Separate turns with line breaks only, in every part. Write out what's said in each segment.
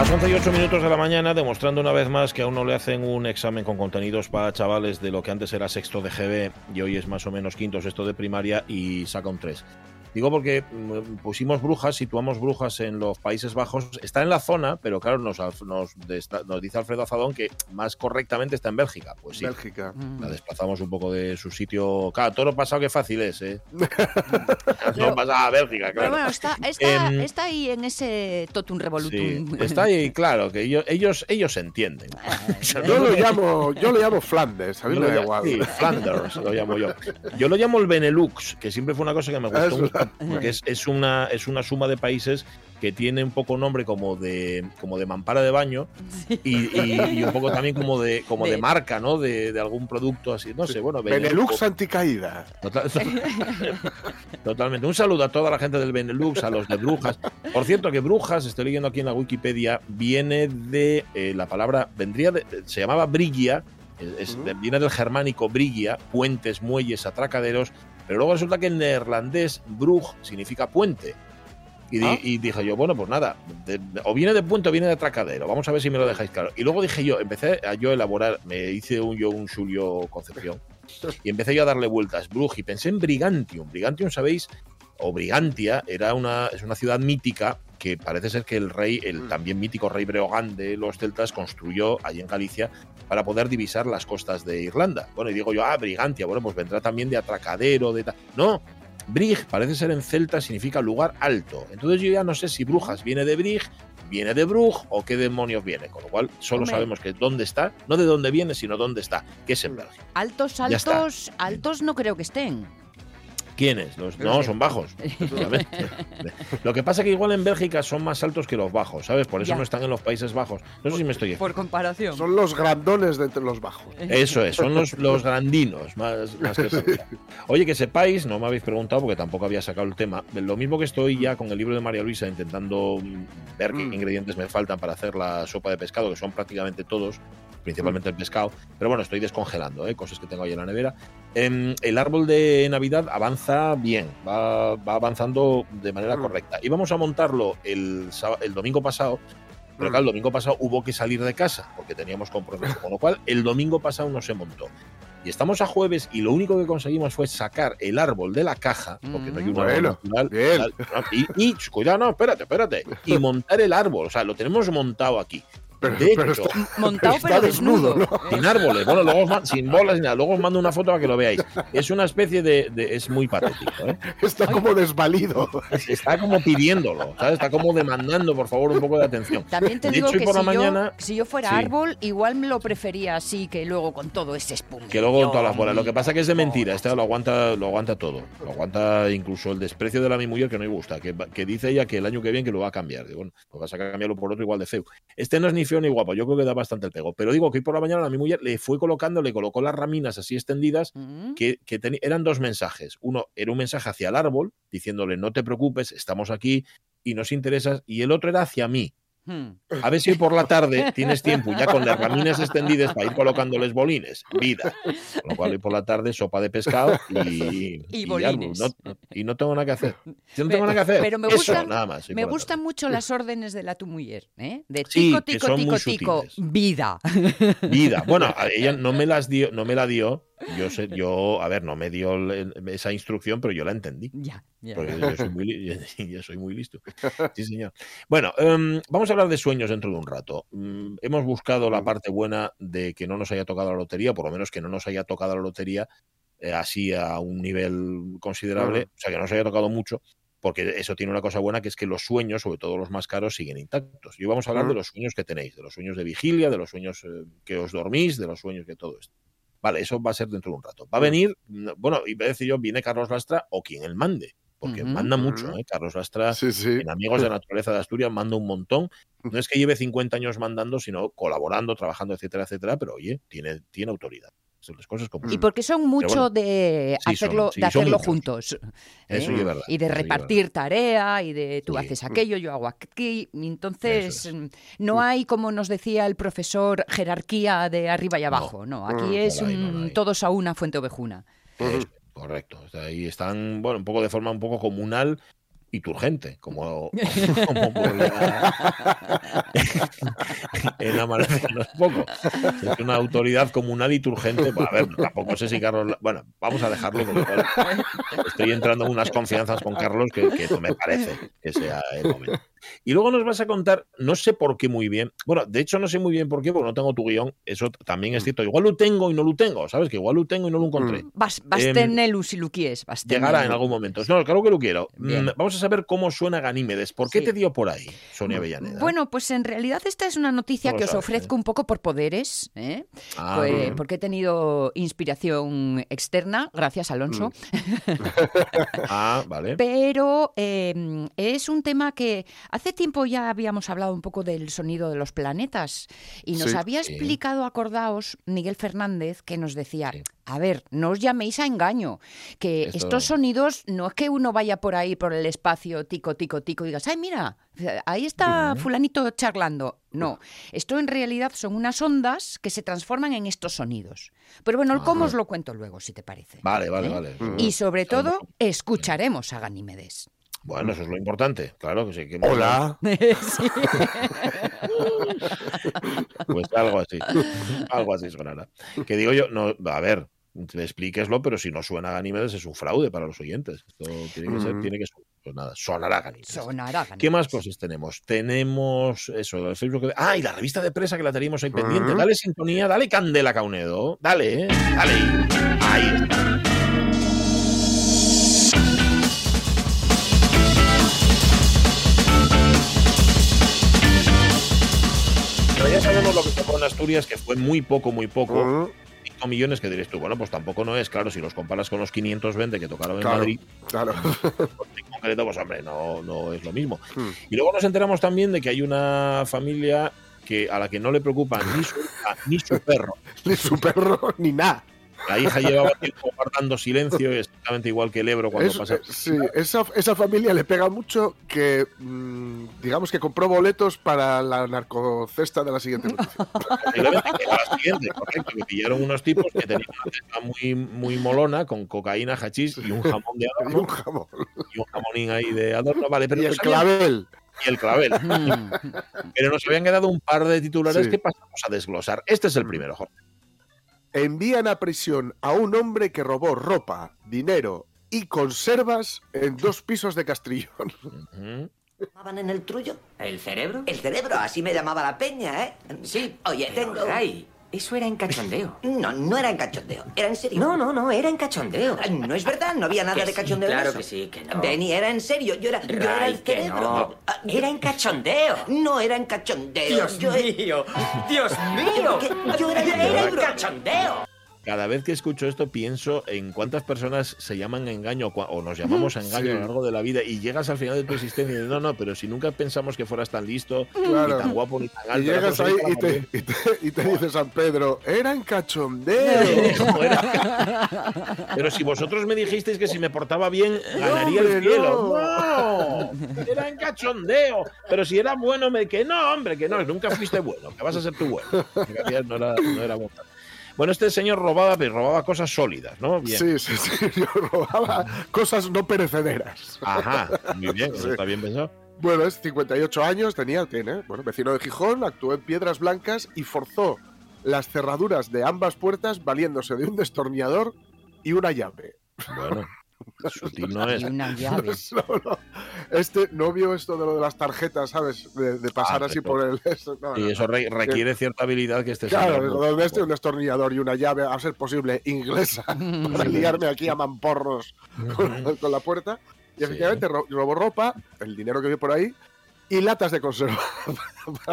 Las 11 y 8 minutos de la mañana, demostrando una vez más que aún no le hacen un examen con contenidos para chavales de lo que antes era sexto de GB y hoy es más o menos quinto, sexto de primaria y saca un 3. Digo porque mm, pusimos brujas, situamos brujas en los Países Bajos. Está en la zona, pero claro, nos, nos, nos dice Alfredo Azadón que más correctamente está en Bélgica. Pues sí.
Bélgica.
La desplazamos un poco de su sitio. Claro, todo lo pasado que fácil es, ¿eh? no pasa a Bélgica, claro.
Pero bueno, está, está,
Em,
está ahí en ese totum revolutum.
Sí, está ahí, claro, que ellos, ellos, ellos entienden.
Yo lo llamo, yo lo llamo Flandes, a mí
Yo
me
lo
da igual.
sí, Flanders lo llamo yo. Yo lo llamo el Benelux, que siempre fue una cosa que me gustó
Eso.
mucho, porque es, es una, es una suma de países que tiene un poco nombre como de, como de mampara de baño y, y- y un poco también como de, como de,
De-
marca, ¿no? De, de algún producto así, no sé, bueno,
Benelux anticaída.
Total- Totalmente. Un saludo a toda la gente del Benelux, a los de Brujas. Por cierto, que Brujas, estoy leyendo aquí en la Wikipedia, viene de eh, la palabra, vendría de- se llamaba Brigia, es- viene del germánico Brigia, puentes, muelles, atracaderos, pero luego resulta que en neerlandés Brug significa puente. Y,
Ah.
y dije yo, bueno, pues nada, de- o viene de puente o viene de atracadero, vamos a ver si me lo dejáis claro. Y luego dije yo, empecé a yo elaborar, me hice un, yo un Julio Concepción, y empecé yo a darle vueltas, Bruj, y pensé en Brigantium. Brigantium, ¿sabéis? O Brigantia era una, es una ciudad mítica que parece ser que el rey, el
Mm.
también mítico rey Breogán de los celtas, construyó allí en Galicia para poder divisar las costas de Irlanda. Bueno, y digo yo, ah, Brigantia, bueno, pues vendrá también de atracadero, de tal. No, Brig parece ser en celta, significa lugar alto. Entonces yo ya no sé si Brujas viene de Brig, viene de Brug o qué demonios viene. Con lo cual solo
Hombre.
sabemos que dónde está, no de dónde viene, sino dónde está, que es en Bélgica.
Altos, altos, altos no creo que estén.
¿Quiénes? Los, no,
sí.
son bajos. Lo que pasa que igual en Bélgica son más altos que los bajos, ¿sabes? Por eso
Ya.
no están en los Países Bajos. No sé si me estoy
Por comparación.
Son los grandones de entre los bajos.
Eso es, son los, los grandinos, más, más que. Oye, que sepáis, no me habéis preguntado porque tampoco había sacado el tema, lo mismo que estoy ya con el libro de María Luisa intentando mm, ver qué
Mm.
ingredientes me faltan para hacer la sopa de pescado, que son prácticamente todos, principalmente el pescado, pero bueno, estoy descongelando, ¿eh? cosas que tengo ahí en la nevera. Em, el árbol de Navidad avanza bien, va, va avanzando de manera
Mm.
correcta. Íbamos a montarlo el, el domingo pasado, pero
Mm.
claro, el domingo pasado hubo que salir de casa porque teníamos compromiso, con lo cual el domingo pasado no se montó. Y estamos a jueves y lo único que conseguimos fue sacar el árbol de la caja, porque no hay un árbol
Bueno,
natural.
bien.
tal, ¿no? Y, y, cuidado, no, espérate, espérate. Y montar el árbol, o sea, lo tenemos montado aquí.
Pero,
De
pero
hecho,
está,
Montado
está
pero desnudo.
desnudo,
sin árboles, bueno, luego os sin bolas ni nada. Luego os mando una foto para que lo veáis. Es una especie de. de- es muy patético, ¿eh?
está como desvalido.
Está como pidiéndolo, ¿sabes? Está como demandando, por favor, un poco de atención.
También te
De
digo
hecho,
que
por
si,
la mañana-
yo, si yo fuera
Sí.
árbol, igual me lo prefería así que luego con todo ese espuma.
Que luego con todas las bolas. Lo que pasa que es de mentira. Este lo aguanta, lo aguanta todo. Lo aguanta incluso el desprecio de la mi mujer que no me gusta. Que, que dice ella que el año que viene que lo va a cambiar. Digo, bueno, pues vas a cambiarlo por otro igual de feo. Este no es ni ni guapo. Yo creo que da bastante el pego. Pero digo que hoy por la mañana a mi mujer le fue colocando, le colocó las raminas así extendidas.
Mm.
Que, eran dos mensajes. Uno era un mensaje hacia el árbol, diciéndole no te preocupes, estamos aquí y nos interesas. Y el otro era hacia mí. A ver si hoy por la tarde tienes tiempo ya con las raminas extendidas para ir colocándoles bolines. Vida. Con lo cual hoy por la tarde sopa de pescado y,
bolines.
No- y no tengo nada que hacer. Si no
Pero-
tengo nada que hacer.
pero me
Eso,
gustan-
nada más. hoy
Me
por la
gustan mucho las órdenes de la tu mujer, ¿eh? De tico, tico, tico, tico,
sutiles.
vida.
Vida. Bueno, ella no me las dio, no me la dio. Yo sé, yo, a ver, no me dio esa instrucción, pero yo la entendí.
ya, ya.
Porque yo soy muy, yo soy muy listo. Sí, señor. Bueno, em, vamos a hablar de sueños dentro de un rato. Mm, hemos buscado la parte buena de que no nos haya tocado la lotería, por lo menos que no nos haya tocado la lotería eh, así a un nivel considerable, o sea, que no nos haya tocado mucho, porque eso tiene una cosa buena que es que los sueños, sobre todo los más caros, siguen intactos. Y hoy vamos a hablar de los sueños que tenéis, de los sueños de vigilia, de los sueños eh, que os dormís, de los sueños que todo esto. Vale, eso va a ser dentro de un rato. Va a venir, bueno, iba a decir yo, viene Carlos Lastra o quien él mande. porque manda mucho. ¿eh? Carlos Lastra,
Sí, sí.
en Amigos de la Naturaleza de Asturias, manda un montón. No es que lleve 50 años mandando, sino colaborando, trabajando, etcétera, etcétera, pero oye, tiene, tiene autoridad. Son las cosas como
Y porque son mucho
bueno,
de
sí, son-
hacerlo,
sí,
de
son
hacerlo juntos.
Eso
¿eh?
es verdad,
Y de
es
repartir tarea y de tú
Sí.
haces aquello, yo hago aquí. Entonces, mm, no hay, como nos decía el profesor, jerarquía de arriba y abajo. No, aquí
Mm,
es
no hay, no
un todos a una fuente ovejuna.
Correcto. Ahí están, bueno, un poco de forma un poco comunal y turgente, como, como en Amanece no es poco. Es una autoridad comunal y turgente. Bueno, a ver, tampoco sé si Carlos. Bueno, vamos a dejarlo porque igual estoy entrando en unas confianzas con Carlos que, que no me parece que sea el momento. Y luego nos vas a contar, no sé por qué muy bien. Bueno, de hecho, no sé muy bien por qué, porque no tengo tu guion. Eso también es cierto. Igual lo tengo y no lo tengo, ¿sabes? Que igual lo tengo y no lo encontré.
Vas,
Em,
bastenelu si lo quieres.
Llegará en algún momento. No, claro que lo quiero.
Bien.
Mm, Vamos a saber cómo suena Ganímedes. ¿Por qué
Sí.
te dio por ahí, Sonia Avellaneda?
Bueno, pues en realidad esta es una noticia
No
que os
sabes,
ofrezco un poco por poderes, ¿eh?
Ah,
Pues, porque he tenido inspiración externa, gracias Alonso.
Ah, vale.
Pero eh, es un tema que hace tiempo ya habíamos hablado un poco del sonido de los planetas y nos
Sí.
había explicado, acordaos, Miguel Fernández, que nos decía,
Sí.
a ver, no os llaméis a engaño, que
Esto-
estos sonidos no es que uno vaya por ahí por el espacio, tico, tico, tico, y digas, ay, mira, ahí está fulanito charlando. No, esto en realidad son unas ondas que se transforman en estos sonidos. Pero bueno, el cómo
Ajá.
os lo cuento luego, si te parece.
Vale, vale,
¿Eh?
vale.
Y sobre todo, escucharemos a Ganímedes.
Bueno, eso es lo importante. Claro que sí. Que
Hola.
Sí.
Pues algo así. algo así sonará. Que digo yo, no, a ver, explíqueslo, pero si no suena Ganímedes es un fraude para los oyentes. Esto tiene que ser,
Ujú.
tiene que ser. Pues nada, sonará Ganímedes.
Sonará
¿Qué más
Ganímedes.
cosas tenemos? Tenemos eso, el Facebook. de- Ah, y la revista de presa que la teníamos ahí pendiente.
Ujú.
Dale sintonía, dale candela, Caunedo. Dale, ¿eh? dale. Ahí está. Asturias, que fue muy poco, muy poco.
Mm,
5 millones que diréis tú, bueno, pues tampoco no es, claro, si los comparas con los 520 que tocaron en
Claro.
Madrid,
Claro.
en concreto, pues hombre, no, no es lo mismo.
Mm.
Y luego nos enteramos también de que hay una familia que a la que no le preocupa ni su ni su perro.
Ni su perro, ni nada.
La hija llevaba tiempo guardando silencio, exactamente igual que el Ebro cuando
Es-
pasa.
eh, sí, esa, esa familia le pega mucho que, mm, digamos que compró boletos para la narcocesta de la siguiente noticia.
La siguiente, correcto, que pillaron unos tipos que tenían una cesta muy, muy molona con cocaína, hachís y un jamón de
y un
adorno
jamón.
y un jamonín ahí de adorno. Vale, pero
Y el
nos habían-
clavel.
y el clavel. Pero nos habían quedado un par de titulares
Sí.
que pasamos a desglosar. Este es el primero, Jorge.
Envían a prisión a un hombre que robó ropa, dinero y conservas en dos pisos de Castrillón.
Ujú.
¿Llamaban en el trullo?
¿El cerebro?
El cerebro, así me llamaba la peña, ¿eh?
Sí.
Oye, tengo...
Ay, eso era en cachondeo.
No, no era en cachondeo, era en serio.
No, no, no, era en cachondeo.
Ay, No es verdad, no había nada
Que
de
sí,
cachondeo en
claro
eso.
que sí, que no.
Benny, era en serio, yo era, yo era
Ray,
el cerebro.
no.
Ah, yo-
Era en cachondeo.
No era en cachondeo.
Dios
yo,
mío, Dios mío.
Yo era el
Era en cachondeo.
Cada vez que escucho esto pienso en cuántas personas se llaman engaño o nos llamamos a engaño
Sí.
a lo largo de la vida y llegas al final de tu existencia y dices, no, no, pero si nunca pensamos que fueras tan listo,
Claro.
ni tan guapo, ni tan
Y
alto.
llegas
era
ahí y te, y, te, y te dice San Pedro, era en cachondeo.
¿Cómo era? Pero si vosotros me dijisteis que si me portaba bien ganaría el cielo.
no.
No, era en cachondeo. Pero si era bueno, me que no, hombre, que no, nunca fuiste bueno, que vas a ser tú bueno. No era, no era bueno. Bueno, este señor robaba, pero robaba cosas sólidas, ¿no? Bien.
Sí, sí, sí. Yo robaba cosas no perecederas.
Ajá, muy bien,
Sí.
está bien pensado.
Bueno, es 58 años, tenía, tiene, bueno, vecino de Gijón, actuó en Piedras Blancas y forzó las cerraduras de ambas puertas valiéndose de un destornillador y una llave.
Bueno, no es.
Y una llave.
No, no. Este no vio esto de lo de las tarjetas, ¿sabes? De, de pasar
Ah,
así por el... eso, no,
Y
no,
eso re- requiere cierta habilidad que este
Claro,
no-
donde este un destornillador y una llave, a ser posible, inglesa, para liarme aquí a mamporros con, con la puerta. Y
Sí.
efectivamente ro- robó ropa, el dinero que vi por ahí, y latas de conserva.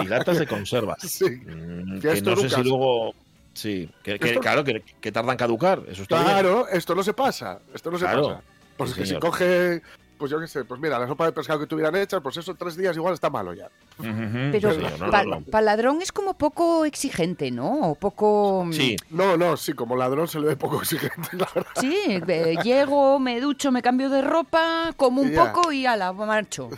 Y latas de conserva.
Sí.
Mm,
Que
que
esto
no sé si luego. Sí, que, que-
Esto-
claro, que, que tardan en caducar. Eso está bien.
Claro, esto no se pasa. Esto no se
Claro.
pasa. Porque
Sí,
si
señor.
coge pues yo qué sé, pues mira, la sopa de pescado que tuvieran hecha, pues eso tres días igual está malo ya.
Pero
sí, no, no,
pa-
no.
Paladrón es como poco exigente, ¿no? O poco... mm,
Sí,
No, no, sí, como ladrón se le ve poco exigente, la verdad.
Sí, eh, llego, me ducho, me cambio de ropa, como un poco y ala, marcho.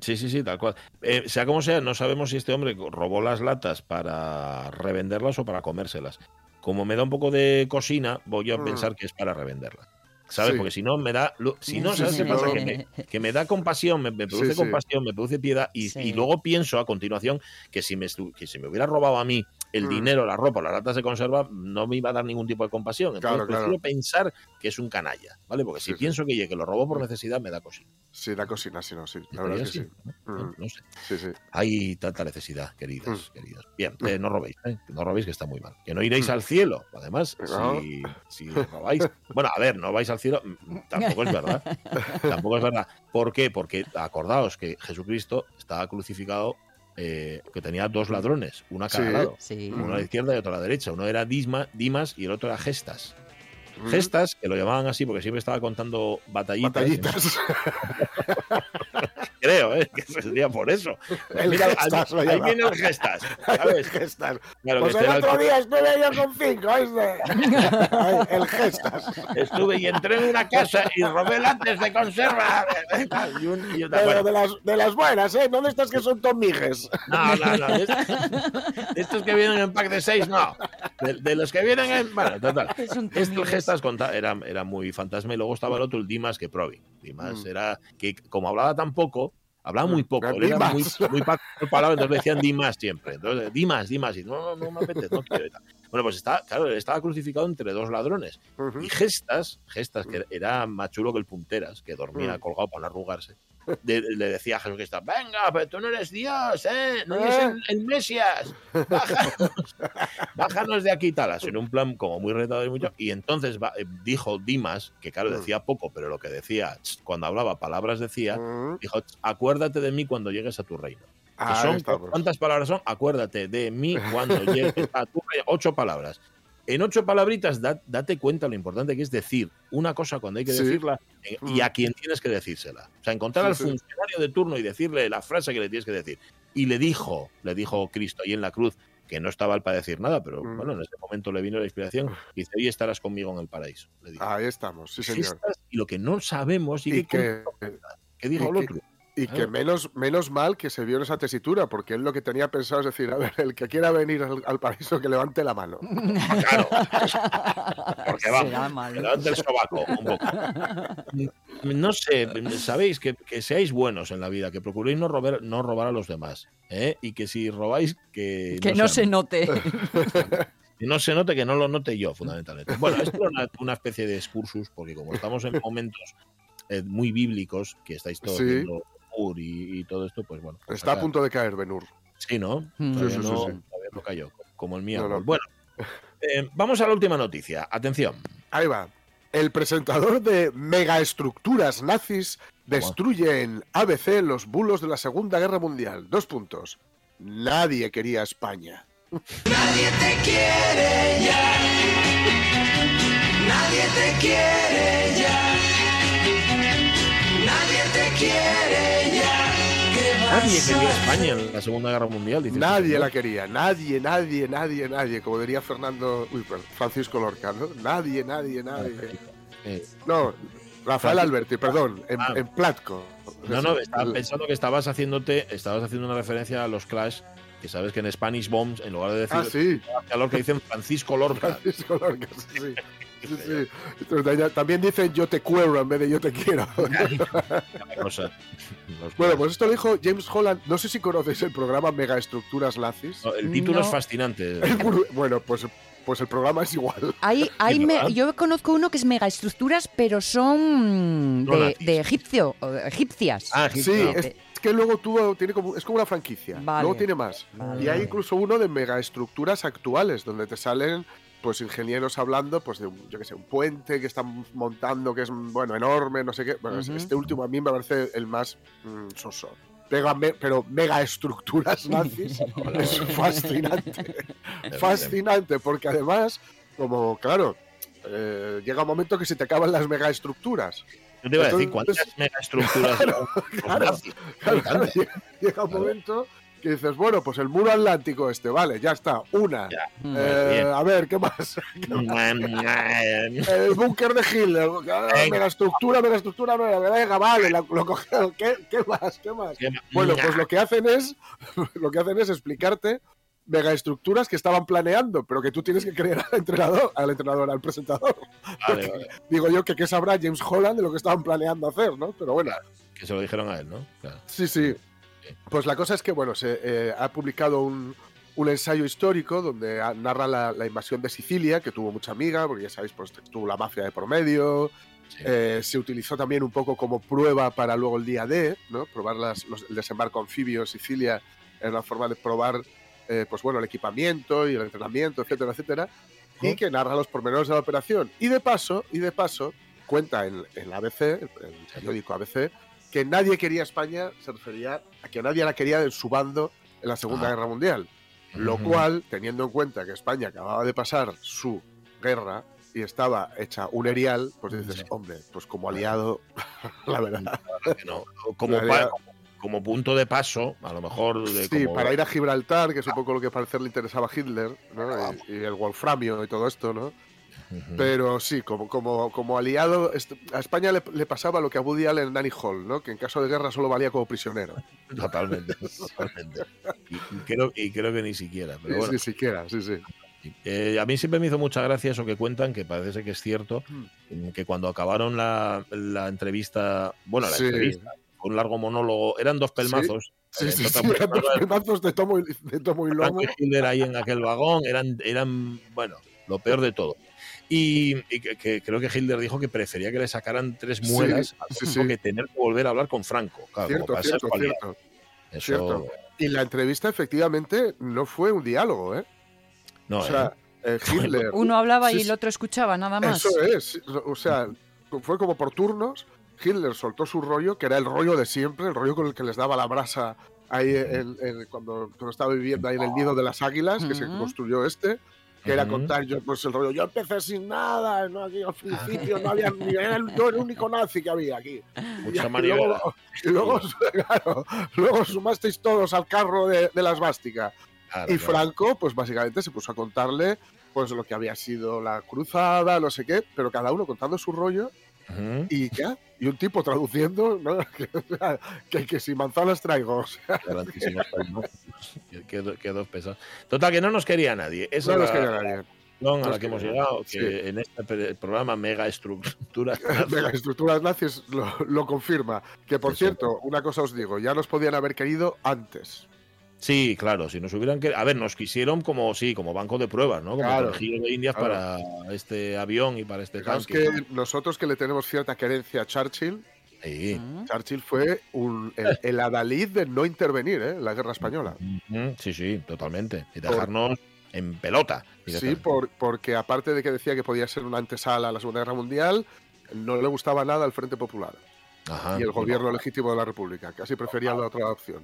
Sí, sí, sí, tal cual. Eh, sea como sea, no sabemos si este hombre robó las latas para revenderlas o para comérselas. Como me da un poco de cocina, voy a
Mm.
pensar que es para revenderlas. ¿Sabes?
Sí.
Porque si no, me da. lo- Si no, ¿sabes
sí,
qué pasa?
no.
Que me, que me da compasión, me, me produce
Sí, sí.
compasión, me produce piedad. Y,
Sí.
y luego pienso a continuación que si, me, que si me hubiera robado a mí el
Mm.
dinero, la ropa, las latas de conserva, no me iba a dar ningún tipo de compasión. Entonces
Claro, claro.
prefiero pensar que es un canalla, ¿vale? Porque si
Sí, sí.
pienso que, que lo robó por necesidad, me da cosita.
Sí, la cocina, sí, no, sí. La verdad es que sí.
¿no?
Mm.
No sé.
Sí, sí.
Hay tanta necesidad, queridos,
Mm.
queridos. Bien, eh, no robéis, ¿eh? no robéis que está muy mal. Que no iréis
Mm.
al cielo, además,
No.
si, si robáis. Bueno, a ver, no vais al cielo, tampoco es verdad. Tampoco es verdad. ¿Por qué? Porque acordaos que Jesucristo estaba crucificado, eh, que tenía dos ladrones, una a cada
Sí.
lado.
Sí.
Uno a la izquierda y otro a la derecha. Uno era Disma, Dimas y el otro era Gestas. Gestas, que lo llamaban así porque siempre estaba contando batallitas.
Batallitas.
Creo, ¿eh? que sería por eso.
El
Mira,
Gestas
ahí, viene el Gestas. ¿sabes?
Gestas.
Claro, que
Pues
este
el
el
otro día estuve yo con cinco, ¿oíste? Ay, el Gestas.
Estuve y entré en una casa y robé lates de conserva. Y un- y otra-
Pero
bueno,
de las, de las buenas, ¿eh? ¿Dónde estás que son tomigues?
no, no, no. de estos- de estos que vienen en pack de seis, no. De, de los que vienen en. Bueno, total.
Es un
Este el
tomigues.
Gestas conta- era, era muy fantasma y luego estaba el otro, el Dimas, que Provi. Dimas
Mm.
era que, como hablaba tan poco, hablaba muy poco.
Mm,
él era muy, muy pa- palabra, entonces le decían Dimas siempre. Entonces, Dimas, Dimas. Y no, no, no me apetece, no quiero. Bueno, pues está, claro, estaba crucificado entre dos ladrones. Y Gestas, Gestas, que era más chulo que el Punteras, que dormía
Mm.
colgado para no arrugarse, de- le decía a Jesucristo, venga, pero tú no eres Dios, ¿eh? No eres
¿Eh?
el, el Mesías. Bájanos, bájanos de aquí, talas. En un plan como muy retador y mucho. Y entonces va- eh, dijo Dimas, que claro,
Mm.
decía poco, pero lo que decía, cuando hablaba palabras decía,
Mm.
dijo, "Ch, acuérdate de mí cuando llegues a tu reino. Son,
estamos.
¿Cuántas palabras son? Acuérdate de mí cuando llegues a tu reino. Ocho palabras. En ocho palabritas, da- date cuenta lo importante que es decir una cosa cuando hay que
Sí.
decirla eh, y a quien tienes que decírsela. O sea, encontrar
Sí,
al
sí.
funcionario de turno y decirle la frase que le tienes que decir. Y le dijo, le dijo Cristo ahí en la cruz, que no estaba para decir nada, pero
Mm.
bueno, en ese momento le vino la inspiración y dice, hoy estarás conmigo en el paraíso. Le dijo.
Ahí estamos, sí, señor.
Y lo que no sabemos y,
Y
que,
que,
que dijo
y
el otro.
Y que menos, menos mal que se vio en esa tesitura, porque él lo que tenía pensado es decir, a ver, el que quiera venir al, al paraíso que levante la mano.
Claro. Porque vamos, que levante el sobaco un poco. No sé, sabéis que, que seáis buenos en la vida, que procuréis no robar, no robar a los demás. ¿eh? Y que si robáis, que,
Que no se note.
que no se note, que no lo note yo, fundamentalmente. Bueno, esto es una, una especie de excursus, porque como estamos en momentos eh, muy bíblicos, que estáis todos
Sí.
viendo Y, y todo esto, pues bueno. pues
Está a punto de caer, Benur.
Sí, ¿no?
Mm.
Sí, sí, sí,
no,
sí.
todavía no cayó, como el mío.
No, no.
Bueno, eh, vamos a la última noticia. Atención.
Ahí va. El presentador de megaestructuras nazis destruye en ABC los bulos de la Segunda Guerra Mundial. Dos puntos. Nadie quería España.
Nadie te quiere ya. Nadie te quiere ya. Nadie te quiere ya. ¿Qué vas
Nadie quería España en la Segunda Guerra Mundial. dice
Nadie
este
la quería. Nadie, nadie, nadie, nadie. Como diría Fernando. Uy, perdón, Francisco Lorca, ¿no? Nadie, nadie, nadie.
Eh,
No, Rafael Alberti, perdón. En,
Ah.
en Platco.
No, no, estaba pensando que estabas haciéndote, estabas haciendo una referencia a los Clash, que sabes que en Spanish Bombs, en lugar de decir
Ah, sí.
Lorca, dicen Francisco Lorca.
Francisco Lorca, sí, sí. También dicen yo te quiero en vez de yo te quiero. Bueno, pues esto lo dijo James Holland. No sé si conocéis el programa Megaestructuras Nazis.
No, el título
No.
es fascinante.
Bueno, pues, pues el programa es igual.
Hay, hay me-
¿verdad?
yo conozco uno que es megaestructuras, pero son de, egipcio, egipcias.
Ah,
Sí, es, es que luego tuvo, tiene como, es como una franquicia.
Vale.
Luego tiene más.
Vale,
y hay incluso uno de megaestructuras actuales, donde te salen pues ingenieros hablando pues de un, yo que sé, un puente que están montando que es bueno enorme, no sé qué. Bueno, este último a mí me parece el más mm, soso. Pega me- pero megaestructuras nazis es fascinante. fascinante, porque además, como claro, eh, llega un momento que se te acaban las megaestructuras.
Yo te iba a decir, ¿cuántas megaestructuras
claro. Claro, claro, llega- llega un momento que dices, bueno, pues el muro atlántico este, vale, ya está, una.
Ya.
Eh, a ver, ¿qué más? El búnker de Hitler, ah,
Venga.
megaestructura, megaestructura, nueva, venga, vale, la- lo cogieron, ¿qué, qué más? ¿Qué más? Bueno, pues lo que hacen es, lo que hacen es explicarte megaestructuras que estaban planeando, pero que tú tienes que creer al entrenador, al entrenador, al presentador.
Vale, vale.
Digo yo que qué sabrá James Holland de lo que estaban planeando hacer, ¿no? Pero bueno,
Que se lo dijeron a él, ¿no? Claro.
sí, sí. Pues la cosa es que, bueno, se eh, ha publicado un, un ensayo histórico donde narra la, la invasión de Sicilia, que tuvo mucha amiga, porque ya sabéis, pues tuvo la mafia de por medio,
Sí.
eh, se utilizó también un poco como prueba para luego el día D, ¿no? Probar las- los- el desembarco anfibio en Sicilia era una forma de probar, eh, pues bueno, el equipamiento y el entrenamiento, etcétera, etcétera, y que narra los pormenores de la operación. Y de paso, y de paso, cuenta en, en ABC, el periódico ABC, que nadie quería España, se refería a que nadie la quería en su bando en la Segunda
Ah.
Guerra Mundial. Lo cual, teniendo en cuenta que España acababa de pasar su guerra y estaba hecha un erial, pues dices,
Sí.
hombre, pues como aliado, la verdad.
no. Como,
La idea-
pa- como, como punto de paso, a lo mejor. De
Sí,
como-
para ir a Gibraltar, que es un poco lo que parecer le interesaba a Hitler, ¿no?
Ah,
Y, y el Wolframio y todo esto, ¿no? Pero sí, como, como, como aliado, est- a España le, le pasaba lo que a Woody Allen en Nanny Hall, ¿no? Que en caso de guerra solo valía como prisionero.
Totalmente, totalmente. Y, y creo, y creo que ni siquiera. Pero
Ni-
bueno,
Ni siquiera, sí, sí.
Eh, a mí siempre me hizo mucha gracia eso que cuentan, que parece que es cierto,
Hmm.
que cuando acabaron la, la entrevista, bueno, la
Sí.
entrevista, un largo monólogo, eran dos pelmazos.
Sí,
eh,
sí, sí, eran dos pedazos de tomo y, de tomo y lomo.
ahí en aquel vagón, eran, eran, bueno, lo peor de todo. Y, y que, que creo que Hitler dijo que prefería que le sacaran tres
Sí,
muelas
sí,
tiempo
sí.
que tener que volver a hablar con Franco. Claro,
Cierto,
como
cierto, cierto.
Eso,
cierto. Y la entrevista efectivamente no fue un diálogo, ¿eh?
no,
o sea,
¿eh?
eh, Hitler...
Uno hablaba
Sí,
y
sí.
el otro escuchaba, nada más.
Eso es, o sea, fue como por turnos. Hitler soltó su rollo, que era el rollo de siempre, el rollo con el que les daba la brasa ahí en- en- cuando, cuando estaba viviendo ahí en el nido de las águilas, que se
Ujú.
construyó este, que era contar yo pues el rollo. Yo empecé sin nada, no, aquí al principio no había ni era el, yo el único nazi que había aquí.
Mucha
Y luego, y luego, claro, luego sumasteis todos al carro de, de la esvástica.
Claro,
Y
claro.
Franco, pues básicamente se puso a contarle pues lo que había sido la cruzada, no sé qué, pero cada uno contando su rollo Y ya. Y un tipo traduciendo, ¿no? que, que, que si manzanas traigo. o sea.
Total, que no nos quería nadie. Esa
no nos quería nadie.
conclusión a la que hemos llegado, que
Sí.
en este programa mega estructura.
Mega estructuras nazis lo, lo confirma. Que por
Sí, sí.
cierto, una cosa os digo, ya nos podían haber querido antes.
Sí, claro, si nos hubieran que A ver, nos quisieron como, sí, como banco de pruebas, ¿no? Como
Claro,
conejillo de indias
claro.
para este avión y para este
Fijaos
tanque.
que nosotros que le tenemos cierta querencia a Churchill,
Sí.
Mm.
Churchill fue un, el, el adalid de no intervenir ¿eh? en la guerra española.
Sí, sí, totalmente. Y dejarnos en pelota.
Sí, por- porque aparte de que decía que podía ser una antesala a la Segunda Guerra Mundial, no le gustaba nada el Frente Popular
Ajá.
y el gobierno legítimo de la República. Casi prefería la otra opción.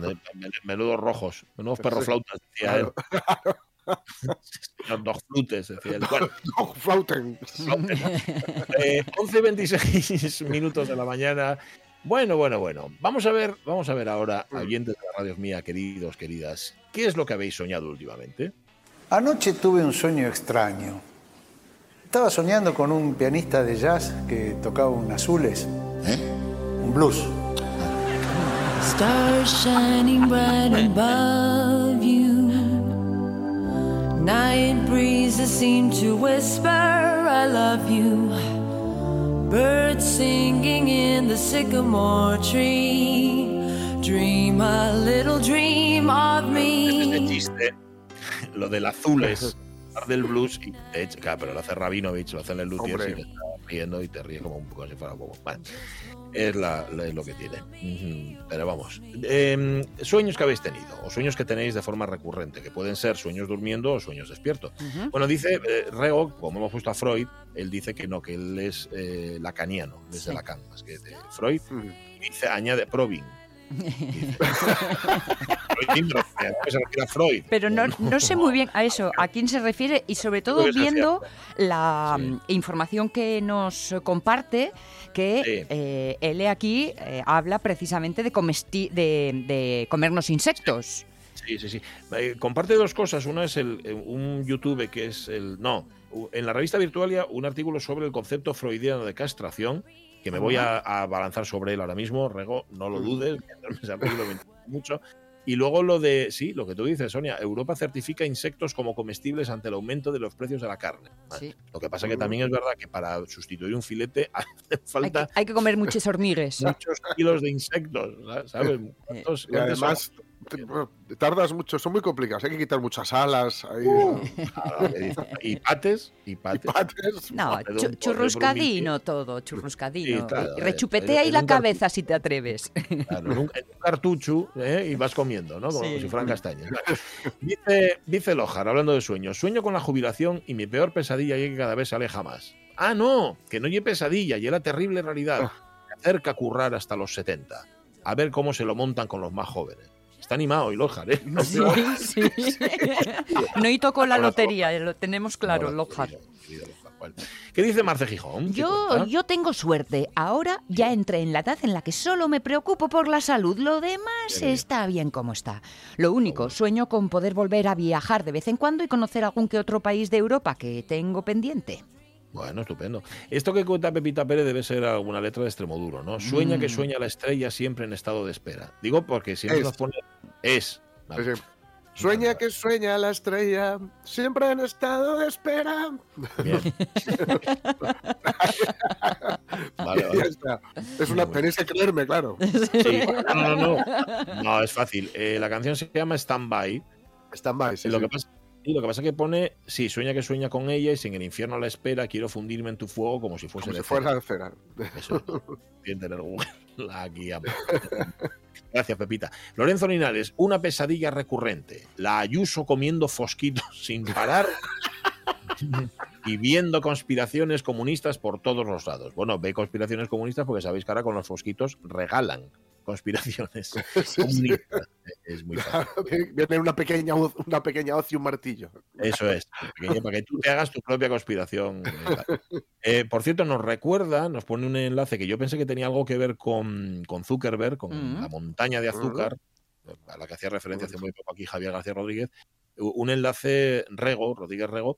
Men- Menudos rojos, menudos perros
Sí.
flautas, decía él. Los dos flutes, decía él. Bueno,
¡No, Flauten!
eh, 11 y 26 minutos de la mañana. Bueno, bueno, bueno. Vamos a ver, vamos a ver ahora,
Mm.
oyentes de la radio mía, queridos, queridas, ¿qué es lo que habéis soñado últimamente?
Anoche tuve un sueño extraño. Estaba soñando con un pianista de jazz que tocaba un azules, ¿Eh? un blues.
Stars shining bright above you. Night breezes seem to whisper, I love you. Birds singing in the sycamore tree. Dream a little dream of
Este
me.
chiste, lo del azules, hablar del blues, y hecho, claro, pero lo hace Rabinovich, lo hace en el Luthier,
Hombre.
y te está riendo y te ríe como un poco si fuera como. Vale. Es, la- es lo que tiene. Pero vamos. Em, sueños que habéis tenido, o sueños que tenéis de forma recurrente, que pueden ser sueños durmiendo o sueños despiertos. Bueno, dice eh, Reo, como hemos puesto a Freud, él dice que no, que él es eh, lacaniano, desde
Sí.
Lacan, más que de Freud.
Mm.
Dice, añade Provin,
Pero no, no sé muy bien a eso, a quién se refiere y sobre todo viendo la
Sí.
mm, información que nos comparte, que
Sí.
eh, él aquí eh, habla precisamente de, comesti- de, de comernos insectos.
Sí, sí, sí. Eh, comparte dos cosas. Una es el, un YouTube que es el. No, en la revista Virtualia, un artículo sobre el concepto freudiano de castración, que me voy a, a balanzar sobre él ahora mismo, Rego, no lo dudes, ese artículo me mucho. Y luego lo de, sí, lo que tú dices, Sonia, Europa certifica insectos como comestibles ante el aumento de los precios de la carne.
Sí.
Lo que pasa que también es verdad que para sustituir un filete hace
Hay que,
falta
hay que comer muchos hormigues.
muchos kilos de insectos, ¿sabes? ¿Cuántos-
Y
cuántos son?
Tardas mucho, son muy complicados. Hay que quitar muchas alas. Ahí,
Ah, Y pates, y pates.
No, chu-
un-
churruscadino todo, churruscadino.
Sí, claro,
Y
eh,
rechupetea ahí la cabeza si te atreves.
Claro, en, un, cartucho ¿eh? y vas comiendo, ¿no? Como
Sí.
si fueran castañas. Dice, dice Lojar, hablando de sueños, sueño con la jubilación y mi peor pesadilla es que cada vez se aleja más. Ah, no, que no lleve pesadilla y era terrible realidad. Me acerca a currar hasta los 70. A ver cómo se lo montan con los más jóvenes. Está animado y Lojar, ¿eh?
Sí, sí. No y tocó la lotería, lo tenemos claro,
No,
Lojar.
¿Qué dice Marce Gijón? ¿Qué
Yo, yo tengo suerte. Ahora ya entré en la edad en la que solo me preocupo por la salud. Lo demás está bien como está. Lo único, sueño con poder volver a viajar de vez en cuando y conocer algún que otro país de Europa que tengo pendiente.
Bueno, estupendo. Esto que cuenta Pepita Pérez debe ser alguna letra de Extremoduro, ¿no? Sueña que
Mm.
sueña la estrella siempre en estado de espera. Digo porque siempre
Es.
nos pone... Es. Vale.
Sí, sí. Sueña que sueña la estrella, siempre en estado de espera.
Bien. Vale,
Ya
vale.
está. Es una, tenéis que creerme, claro.
Sí, no, no, no. No, es fácil. Eh, la canción se llama Stand By.
By, sí,
lo,
sí.
que pasa, y lo que pasa que pone, sí, sueña que sueña con ella y si en el infierno la espera, quiero fundirme en tu fuego como si fuese
Como si fuera de cera.
Eso es. Google aquí. amo. Gracias, Pepita. Lorenzo Linares, una pesadilla recurrente. La Ayuso comiendo fosquitos sin parar y viendo conspiraciones comunistas por todos los lados. Bueno, ve conspiraciones comunistas porque sabéis que ahora con los fosquitos regalan conspiraciones
Sí, sí.
comunistas. Es muy fácil.
Viene una pequeña, una pequeña hoz y un martillo.
Eso es, pequeño, para que tú te hagas tu propia conspiración. Eh, por cierto, nos recuerda, nos pone un enlace que yo pensé que tenía algo que ver con, con Zuckerberg, con
Mm.
la montaña de azúcar, a la que hacía referencia hace muy poco aquí Javier García Rodríguez, un enlace Rego, Rodríguez Rego,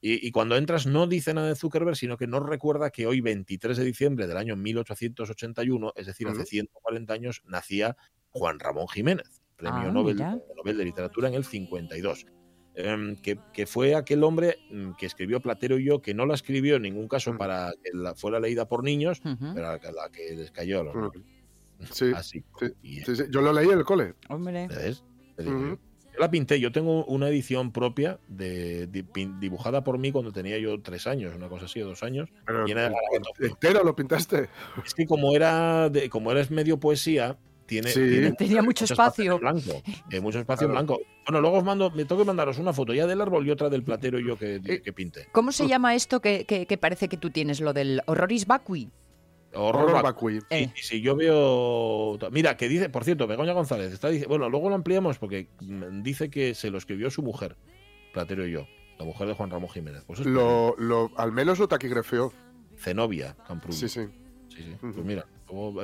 y, y cuando entras no dice nada de Zuckerberg, sino que nos recuerda que hoy, 23 de diciembre del año 1881, es decir, hace
Ujú.
140 años, nacía Juan Ramón Jiménez, premio
Ah,
Nobel. Nobel de Literatura en el 52 em, que, que fue aquel hombre mm, que escribió Platero y yo, que no la escribió en ningún caso
Mm.
para que la fuera leída por niños, pero a la, que les cayó. a los
Mm.
nobles.
Sí,
Así.
sí,
Y,
sí, sí. Yo lo leí en el cole.
Hombre.
¿ves? Yo. La pinté, yo tengo una edición propia de, dibujada por mí cuando tenía yo tres años, una cosa así, o dos años.
Pero,
Llena de garabatos.
¿Entero lo pintaste?
Es que como era, de, como era es medio poesía, tiene,
Sí.
tiene
Tenía mucho espacio.
blanco. eh, mucho espacio en
Claro.
blanco. Bueno, luego os mando, me tengo que mandaros una foto ya del árbol y otra del platero y yo que,
Eh,
que pinté.
¿Cómo se llama esto que, que- que parece que tú tienes, lo del horroris vacui?
Horror,
Horror
vac-
vacui.
Eh.
y si yo veo. Mira, que dice, por cierto, Begoña González está dice, bueno, luego lo ampliamos porque mm, dice que se lo escribió su mujer, Platero y yo, la mujer de Juan Ramón Jiménez. Pues es
Lo, lo, al menos lo taquigrafeó.
Zenobia Camprubí.
Sí, sí.
Sí, sí. Pues mira,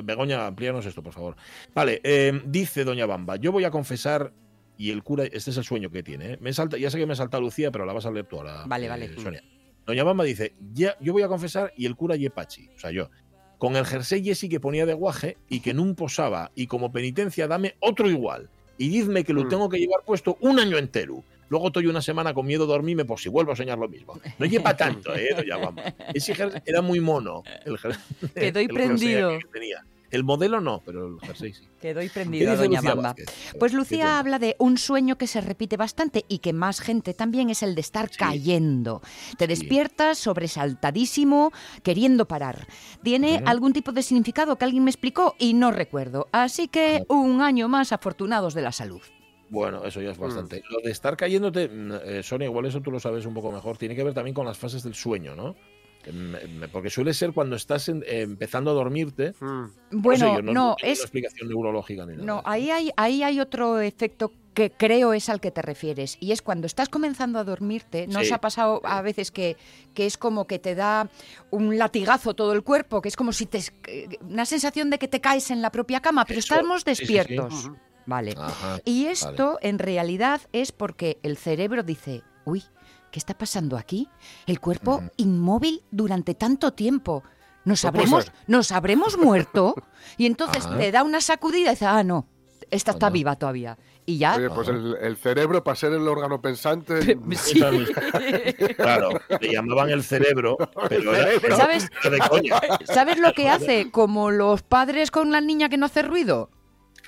Begoña, amplíanos esto, por favor. Vale, eh, dice Doña Bamba, yo voy a confesar, y el cura, este es el sueño que tiene, ¿eh? me salta, ya sé que me salta Lucía, pero la vas a leer tú ahora.
Vale,
eh,
vale.
Sonia. Doña Bamba dice, ya, yo voy a confesar, y el cura Yepachi, o sea, yo, con el jersey Yesi que ponía de guaje y que no posaba, y como penitencia dame otro igual, y dizme que lo
Mm.
tengo que llevar puesto un año entero. Luego estoy una semana con miedo a dormirme por si vuelvo a soñar lo mismo. No lleva tanto, ¿eh? Bamba. Ese jersey era muy mono. El jer-
Quedó
el jersey
prendido.
que tenía. El modelo no, pero el jersey sí.
Quedó
¿Qué
prendido,
dice
doña
Lucía
Bamba.
Vázquez?
Pues
¿Qué
Lucía habla de un sueño que se repite bastante y que más gente también es el de estar
Sí.
cayendo. Te
Sí.
despiertas sobresaltadísimo, queriendo parar. Tiene algún tipo de significado que alguien me explicó y no recuerdo. Así que un año más afortunados de la salud.
Bueno, eso
Mm.
ya es bastante. Lo de estar cayéndote, mm, eh, Sonia, igual eso tú lo sabes un poco mejor, tiene que ver también con las fases del sueño, ¿no? Porque suele ser cuando estás en- eh, empezando a dormirte.
Mm.
Bueno,
sé yo,
no,
tengo
es
una explicación neurológica ni nada.
No, ahí hay, ahí hay otro efecto que creo es al que te refieres. Y es cuando estás comenzando a dormirte, ¿no os
Sí.
ha pasado a veces que, que es como que te da un latigazo todo el cuerpo, que es como si te... una sensación de que te caes en la propia cama, pero
Eso,
estamos
sí, sí, sí.
despiertos. Vale.
Ajá,
Y esto en realidad es porque el cerebro dice, uy, ¿qué está pasando aquí? El cuerpo inmóvil durante tanto tiempo. ¿Nos habremos. ¿Nos habremos muerto? Y entonces
Ajá.
te da una sacudida y dice, ah, no, esta está viva todavía. Y ya...
Oye, pues el, el cerebro, para ser el órgano pensante,
Sí.
Claro, le llamaban el cerebro, pero era,
¿Sabes?
era de coña.
¿Sabes lo que hace? Como los padres con la niña que no hace ruido.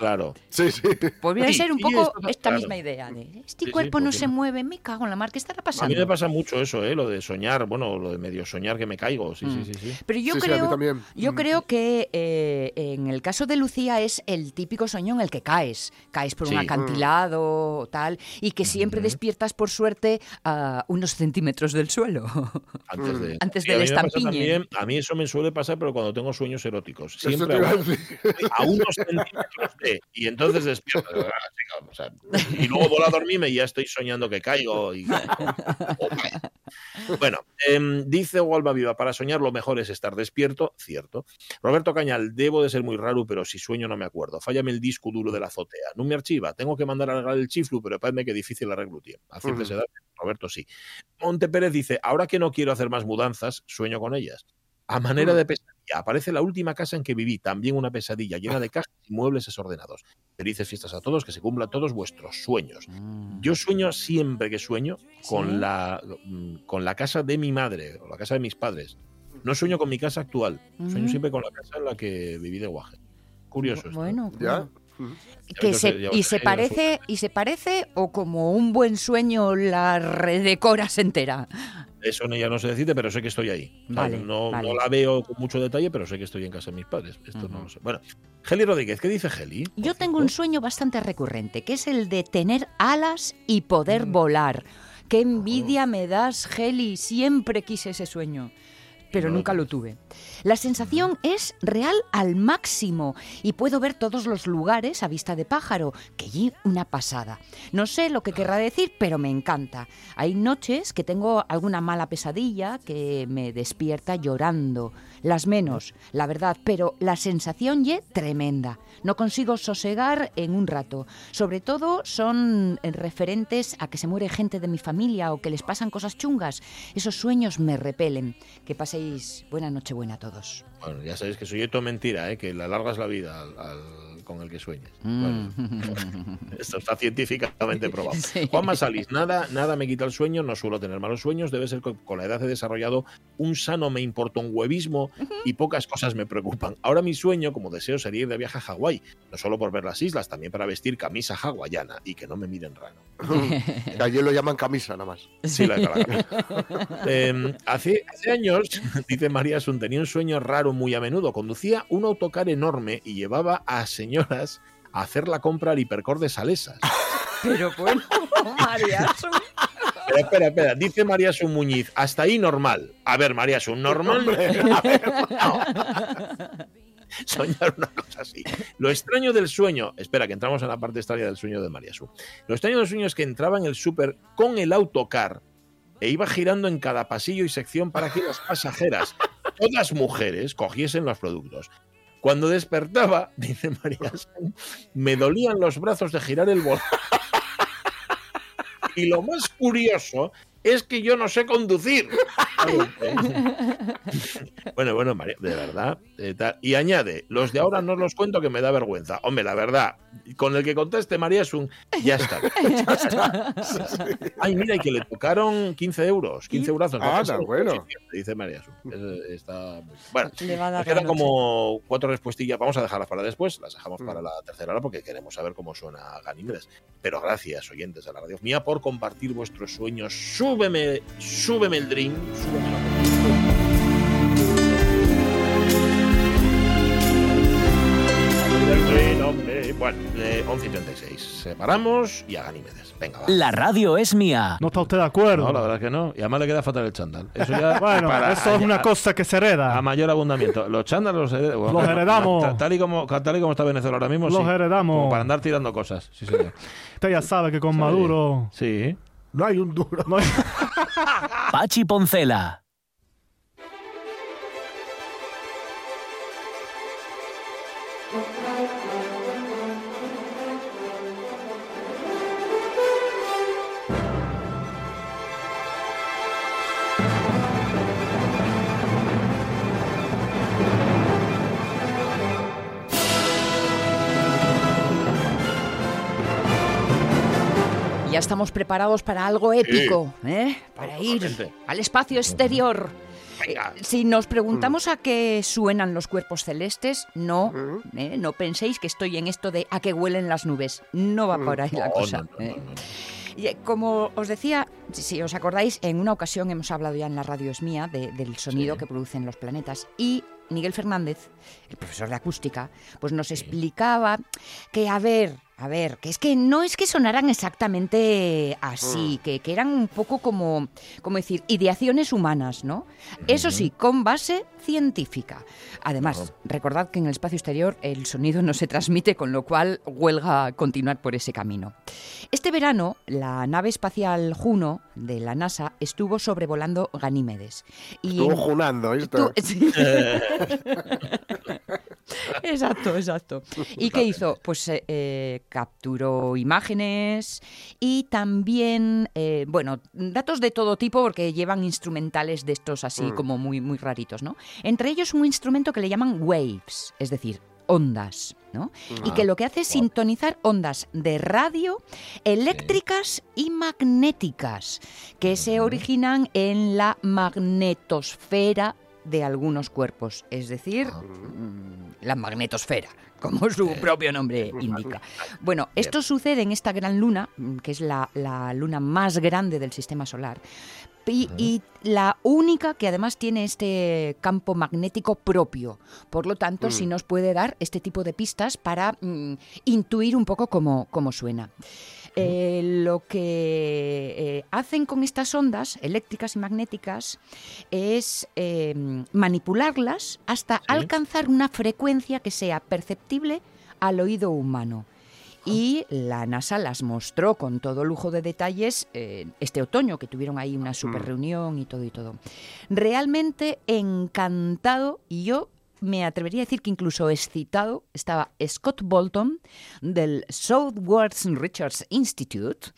Claro.
sí, sí.
Pues viene a
Sí,
ser un
sí,
poco
esto-
esta
claro.
misma idea de este
Sí, sí,
cuerpo no se
no.
mueve, me cago en la mar, ¿qué estará
A mí
pasando?
me pasa mucho eso, ¿eh? lo de soñar, bueno, lo de medio soñar que me caigo, sí, sí, sí, sí.
Pero yo creo, yo
Mm.
creo que eh, en el caso de Lucía es el típico sueño en el que caes, caes por un acantilado o tal, y que siempre despiertas por suerte a unos centímetros del suelo.
Antes, de,
Antes
Sí,
del estampiñe.
también- a mí eso me suele pasar, pero cuando tengo sueños eróticos. Siempre
a
a unos centímetros de. Y entonces despierto. Ah, chica, o sea, y luego vuelvo a dormirme y ya estoy soñando que caigo. Y, bueno, em, dice Walva Viva: para soñar lo mejor es estar despierto. Cierto. Roberto Cañal: debo de ser muy raro, pero si sueño no me acuerdo. Fállame el disco duro de la azotea. No me archiva. Tengo que mandar a arreglar el chiflu, pero parece que difícil arreglo, tío. A ciertas
Ujú.
edades, Roberto sí. Monte Pérez dice, ahora que no quiero hacer más mudanzas, sueño con ellas. A manera de pesadilla, aparece la última casa en que viví, también una pesadilla llena de cajas y muebles desordenados. Felices fiestas a todos, que se cumplan todos vuestros sueños. Yo sueño siempre que sueño con,
¿Sí?
la, mm, con la casa de mi madre o la casa de mis padres. No sueño con mi casa actual, sueño
Mm.
siempre con la casa en la que viví de guaje. Curioso. esto.
Bueno,
¿Ya?
Que se- y se parece y se parece o como un buen sueño la redecoras entera.
Eso no- ya no sé decirte, pero sé que estoy ahí.
Vale,
no,
vale.
no la veo con mucho detalle, pero sé que estoy en casa de mis padres. Esto no lo sé. Bueno, Geli Rodríguez, ¿qué dice Geli?
Yo tengo un sueño bastante recurrente, que es el de tener alas y poder
Mm.
volar. Qué envidia me das, Heli. Siempre quise ese sueño, pero
No
nunca lo tuve. La sensación es real al máximo y puedo ver todos los lugares a vista de pájaro, que allí una pasada. No sé lo que querrá decir, pero me encanta. Hay noches que tengo alguna mala pesadilla que me despierta llorando. Las menos, la verdad, pero la sensación ye tremenda. No consigo sosegar en un rato. Sobre todo son referentes a que se muere gente de mi familia o que les pasan cosas chungas. Esos sueños me repelen. Que paséis buena noche buena a todos.
Bueno, ya sabéis que soy todo mentira, ¿eh? que le alargas la vida al, al- con el que sueñes.
Mm.
Bueno, esto está científicamente probado.
Sí.
Juanma Salís, nada, nada me quita el sueño, no suelo tener malos sueños, debe ser que con la edad he desarrollado un sano me importa un huevismo y pocas cosas me preocupan. Ahora mi sueño, como deseo, sería ir de viaje a Hawái, no solo por ver las islas, también para vestir camisa hawaiana y que no me miren raro.
Allí lo llaman camisa, nada más.
Sí, la de la Eh, hace, hace años, dice María Asun, tenía un sueño raro muy a menudo. Conducía un autocar enorme y llevaba a señoras a hacer la compra al hipercor de Salesas.
Pero bueno, María, son-
Pero espera, espera, dice María Asun Muñiz, hasta ahí normal. A ver, María Asun, normal. A ver, no. Soñar una cosa así. Lo extraño del sueño, espera, que entramos en la parte extraña del sueño de María Asun. Lo extraño del sueño es que entraba en el súper con el autocar e iba girando en cada pasillo y sección para que las pasajeras, todas mujeres, cogiesen los productos. Cuando despertaba, dice María, me dolían los brazos de girar el volante. Y lo más curioso es que yo no sé conducir. bueno, bueno, María, de verdad. eh, tal. Y añade, los de ahora no los cuento que me da vergüenza. Hombre, la verdad, con el que conteste María es un... Ya está. Ya está. Ay, mira, y que le tocaron 15 euros. 15 euros.
Ah, no, bueno.
Dice María Está... Bueno, nos quedan como cuatro respuestillas. Vamos a dejarlas para después. Las dejamos
Mm.
para la tercera hora porque queremos saber cómo suena Ganímedes. Pero gracias, oyentes de la radio mía, por compartir vuestros sueños. Súbeme, súbeme el dream. Súbeme la El tren, hombre, Bueno, eh, 11 y 36. Separamos y a Ganímedes. Venga, va.
La radio es mía.
¿No está usted de acuerdo?
No, la verdad es que no. Y además le queda fatal el chándal. Eso ya
Bueno,
para-
eso es una cosa que se hereda.
A mayor abundamiento. Los chándales los, hered- bueno,
Los heredamos.
ta- Tal y, como, tal y como está Venezuela ahora mismo.
Los
sí.
heredamos.
Como para andar tirando cosas. Sí, señor.
Usted ya sabe que con Maduro...
Sí.
No hay un duro.
no hay-
Pachi Poncela.
Ya estamos preparados para algo épico, ¿eh? Para ir al espacio exterior.
Venga.
Si nos preguntamos a qué suenan los cuerpos celestes, no, ¿eh? no penséis que estoy en esto de a qué huelen las nubes. No va por ahí la
No,
cosa. ¿eh? eh, como os decía, si- si os acordáis, en una ocasión hemos hablado ya en la radio es mía de- del sonido
Sí.
que producen los planetas y Miguel Fernández, el profesor de acústica, pues nos explicaba que, a ver, a ver, que es que no es que sonaran exactamente así, que, que eran un poco como, como decir, ideaciones humanas, ¿no? Eso sí, con base científica. Además, recordad que en el espacio exterior el sonido no se transmite, con lo cual huelga continuar por ese camino. Este verano, la nave espacial Juno de la NASA estuvo sobrevolando Ganímedes. Y
Estuvo
en-
junando esto.
Sí. exacto, exacto. ¿Y qué hizo? Pues eh, eh, capturó imágenes y también, eh, bueno, datos de todo tipo porque llevan instrumentales de estos así
Mm.
como muy, muy raritos, ¿no? Entre ellos un instrumento que le llaman waves, es decir, ondas, ¿no? Y que lo que hace es sintonizar ondas de radio, eléctricas y magnéticas, que se originan en la magnetosfera de algunos cuerpos, es decir, mm, la magnetosfera, como su propio nombre indica. Bueno, esto sucede en esta gran luna, mm, que es la, la luna más grande del sistema solar, y, y la única que además tiene este campo magnético propio. Por lo tanto, sí nos puede dar este tipo de pistas para mm, intuir un poco cómo, cómo suena. Eh, lo que eh, hacen con estas ondas eléctricas y magnéticas es eh, manipularlas hasta alcanzar una frecuencia que sea perceptible al oído humano. Y la NASA las mostró con todo lujo de detalles eh, este otoño, que tuvieron ahí una super reunión y todo y todo. Realmente encantado y yo me atrevería a decir que incluso excitado estaba Scott Bolton del Southwards Research Institute,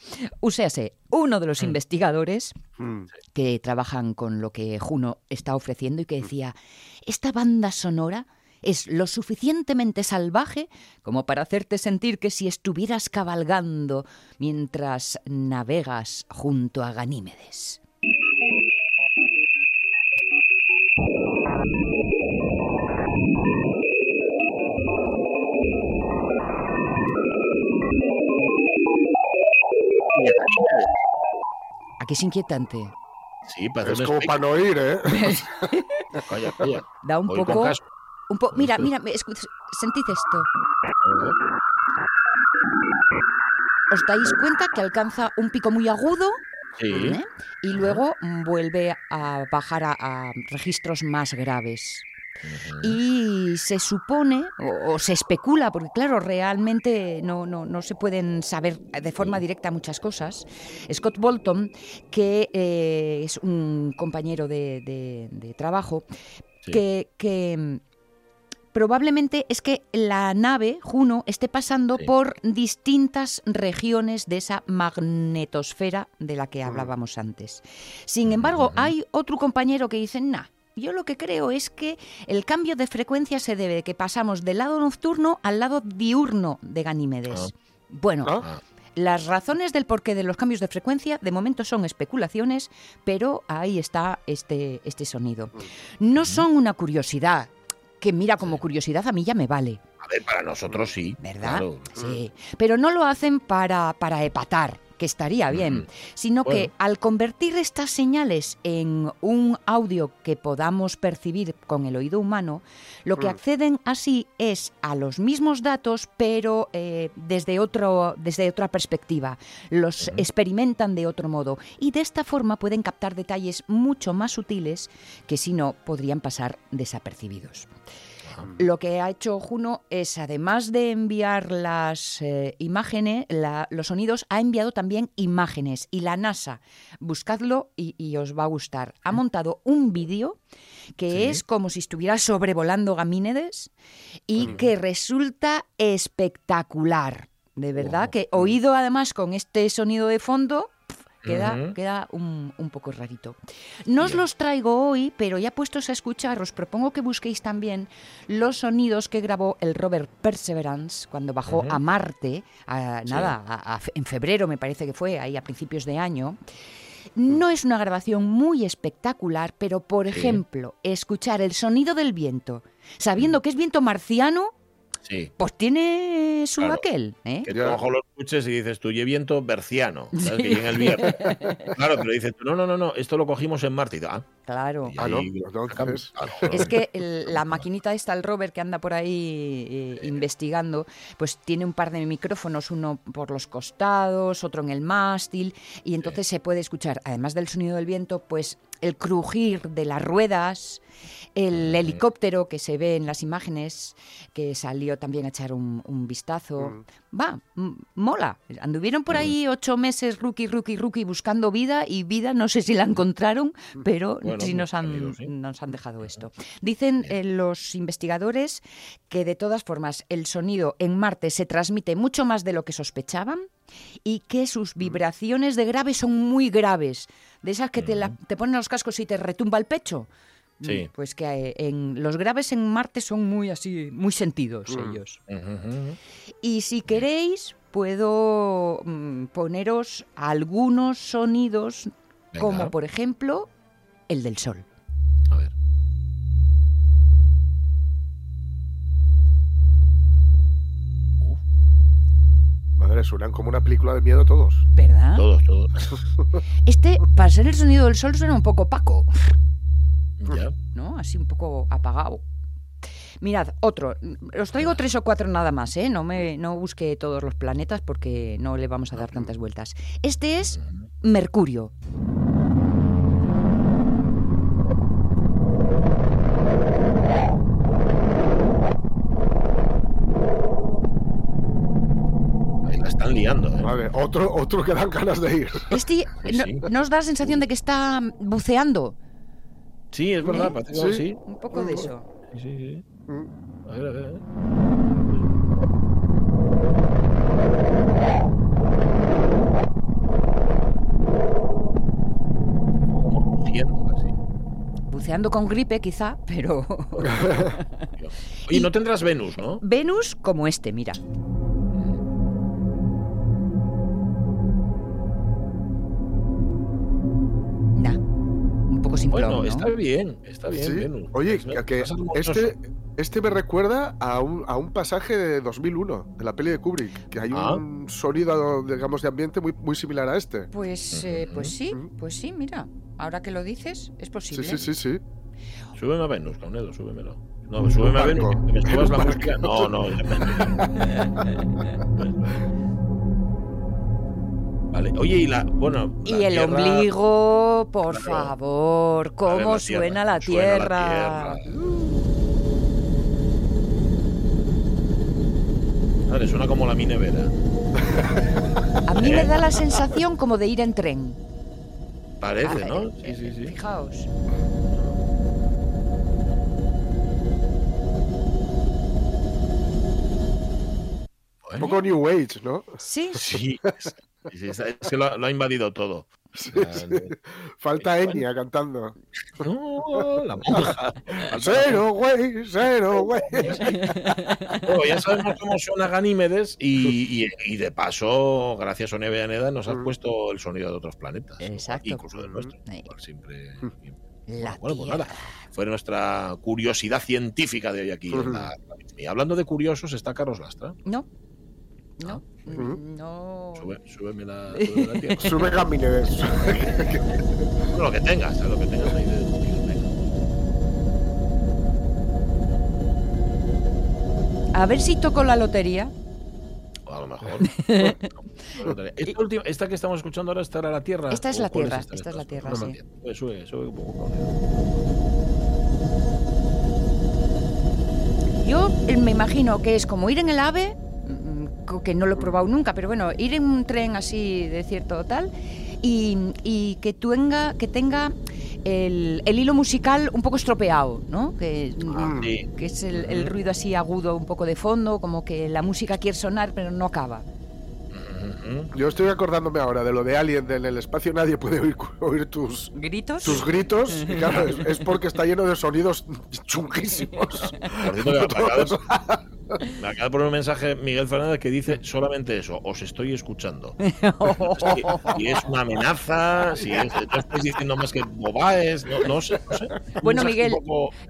o sea, uno de los investigadores
Mm.
que trabajan con lo que Juno está ofreciendo y que decía, esta banda sonora es lo suficientemente salvaje como para hacerte sentir que si estuvieras cabalgando mientras navegas junto a Ganímedes. Aquí es inquietante.
Sí, parece
Es como para no oír, ¿eh?
Calla, calla.
Da un poco... Un po- mira, mira, sentid esto. ¿Os dais cuenta que alcanza un pico muy agudo?
Sí.
¿eh? Y luego vuelve a bajar a, a registros más graves. Y se supone, o, o se especula, porque claro, realmente no, no, no se pueden saber de forma directa muchas cosas, Scott Bolton, que eh, es un compañero de, de- de trabajo,
Sí.
que, que, mm, probablemente es que la nave Juno esté pasando
Sí.
por distintas regiones de esa magnetosfera de la que hablábamos antes. Sin embargo, hay otro compañero que dice, nah, yo lo que creo es que el cambio de frecuencia se debe de que pasamos del lado nocturno al lado diurno de Ganímedes. Bueno,
Ah.
las razones del porqué de los cambios de frecuencia de momento son especulaciones, pero ahí está este, este sonido. No son una curiosidad, que mira como curiosidad a mí ya me vale,
A ver, para nosotros sí.
¿verdad?
claro.
Sí, pero no lo hacen para, para epatar, que estaría bien, sino que al convertir estas señales en un audio que podamos percibir con el oído humano, lo que
Mm.
acceden así es a los mismos datos, pero eh, desde, otro, desde otra perspectiva. Los experimentan de otro modo y de esta forma pueden captar detalles mucho más sutiles que si no podrían pasar desapercibidos. Lo que ha hecho Juno es, además de enviar las eh, imágenes, la- los sonidos, ha enviado también imágenes. Y la NASA, buscadlo y, y os va a gustar. Ha montado un vídeo que
Sí.
es como si estuviera sobrevolando Gamínedes y que resulta espectacular. De verdad, que oído además con este sonido de fondo, queda, queda un, un poco rarito. No os
Bien.
los traigo hoy, pero ya puestos a escuchar, os propongo que busquéis también los sonidos que grabó el Robert Perseverance cuando bajó a Marte, a-
Sí.
nada, a- a- en febrero me parece que fue, ahí a principios de año. No es una grabación muy espectacular, pero por
Sí.
ejemplo, escuchar el sonido del viento, sabiendo que es viento marciano,
Sí.
pues tiene su
Claro.
aquel. ¿eh?
Que tú a lo mejor lo escuches y dices tú, "Oye, viento berciano, ¿sabes? que llega el viernes. claro, pero dices tú, no, no, no, no, esto lo cogimos en Marte. Ah,
Claro.
y
Ah, no.
Claro.
Es que el- la maquinita esta, el Robert, que anda por ahí eh, investigando, pues tiene un par de micrófonos, uno por los costados, otro en el mástil, y entonces se puede escuchar, además del sonido del viento, pues el crujir de las ruedas, el helicóptero que se ve en las imágenes, que salió también a echar un, un vistazo. Va, mola. Anduvieron por ahí ocho meses, rookie, rookie, rookie, buscando vida, y vida no sé si la encontraron, pero
Bueno,
sí nos han,
sí.
nos han dejado esto. Dicen eh, los investigadores que de todas formas el sonido en Marte se transmite mucho más de lo que sospechaban y que sus vibraciones de grave son muy graves, de esas que te, la- te ponen los cascos y te retumba el pecho.
Sí.
Pues que eh, en, los graves en Marte son muy así, muy sentidos
Mm.
ellos. Y si queréis, puedo mm, poneros algunos sonidos,
Venga.
como por ejemplo el del sol.
Suenan como una película de miedo todos.
¿Verdad?
Todos, todos.
Este, para ser el sonido del sol, suena un poco opaco,
ya.
¿no? Así un poco apagado. Mirad, otro. Os traigo tres o cuatro nada más, ¿eh? No, me, no busque todos los planetas porque no le vamos a dar tantas vueltas. Este es Mercurio.
Ahí la
Madre, otro, otro que dan ganas de ir.
Este,
Sí,
no,
sí.
¿no os da la sensación de que está buceando?
Sí, es verdad,
¿Eh?
parece
Sí.
sí.
Un poco de eso.
Sí, sí, sí.
Mm.
A ver, a ver. a ver. Como rugiendo casi.
Buceando con gripe, quizá, pero.
Oye, no tendrás Venus, ¿no?
Venus como este, mira. Simplón,
Bueno,
¿no?
está bien, está bien,
Sí. Oye,
Es-
que-
es
este, este me recuerda a un, a un pasaje de 2001, de la peli de Kubrick, que hay
Ah.
un sonido, digamos, de ambiente muy, muy similar a este.
Pues, eh, pues sí, pues sí, mira. Ahora que lo dices, es posible.
sí, sí, sí.
Súbeme a Venus, Caunedo, súbemelo. No, súbeme a. Venus, que me subas la música. No, no. vale, oye, y la. Bueno.
Y el
Tierra-
ombligo, por
Claro.
favor, cómo
la
suena la
suena
tierra.
tierra. Madre, suena como la minevera.
A mí
¿Eh?
me da la sensación como de ir en tren.
Parece, ¿no?
eh,
Sí, sí, sí.
Fijaos.
Un poco New Age, ¿no?
Sí,
Sí, sí, sí, es que lo, lo ha invadido todo.
Sí, sí. Falta Enya cantando.
No, la monja.
Cero, güey, cero, güey.
Bueno, ya sabemos cómo suena Ganímedes y, y- y de paso, gracias a Sonia Villaneda, nos has
Mm.
puesto el sonido de otros planetas.
Exacto.
Incluso del nuestro. Igual siempre.
la
Bueno, pues nada. Fue nuestra curiosidad científica de hoy aquí. en la- Y hablando de curiosos, está Carlos Lastra.
No, No,
Ujú.
mm, no.
Sube, súbeme la, la.
Sube Gamines.
lo que tengas, lo que tengas ahí de.
A ver si toco la lotería.
O a lo mejor. esta, última- esta que estamos escuchando ahora, ¿esta era la Tierra?
Esta es
¿O
la Tierra,
esta?
esta es la Tierra,
No,
sí.
Pues sube, sube un poco.
Yo eh, me imagino que es como ir en el AVE, co- que no lo he probado nunca, pero bueno, ir en un tren así de cierto tal, y, y que, tenga, que tenga el, el hilo musical un poco estropeado, ¿no? Que,
Ah, sí.
que es el, el ruido así agudo un poco de fondo, como que la música quiere sonar pero no acaba.
Yo estoy acordándome ahora de lo de Alien, de en el espacio nadie puede oír, oír tus,
¿Gritos?
tus gritos. Y claro, es, es porque está lleno de sonidos chunguísimos.
Me acaba de- poner un mensaje Miguel Fernández que dice solamente eso, os estoy escuchando. Si, si es una amenaza, si es, no estáis diciendo más que bobaes, no, no sé, no sé.
Bueno, Miguel,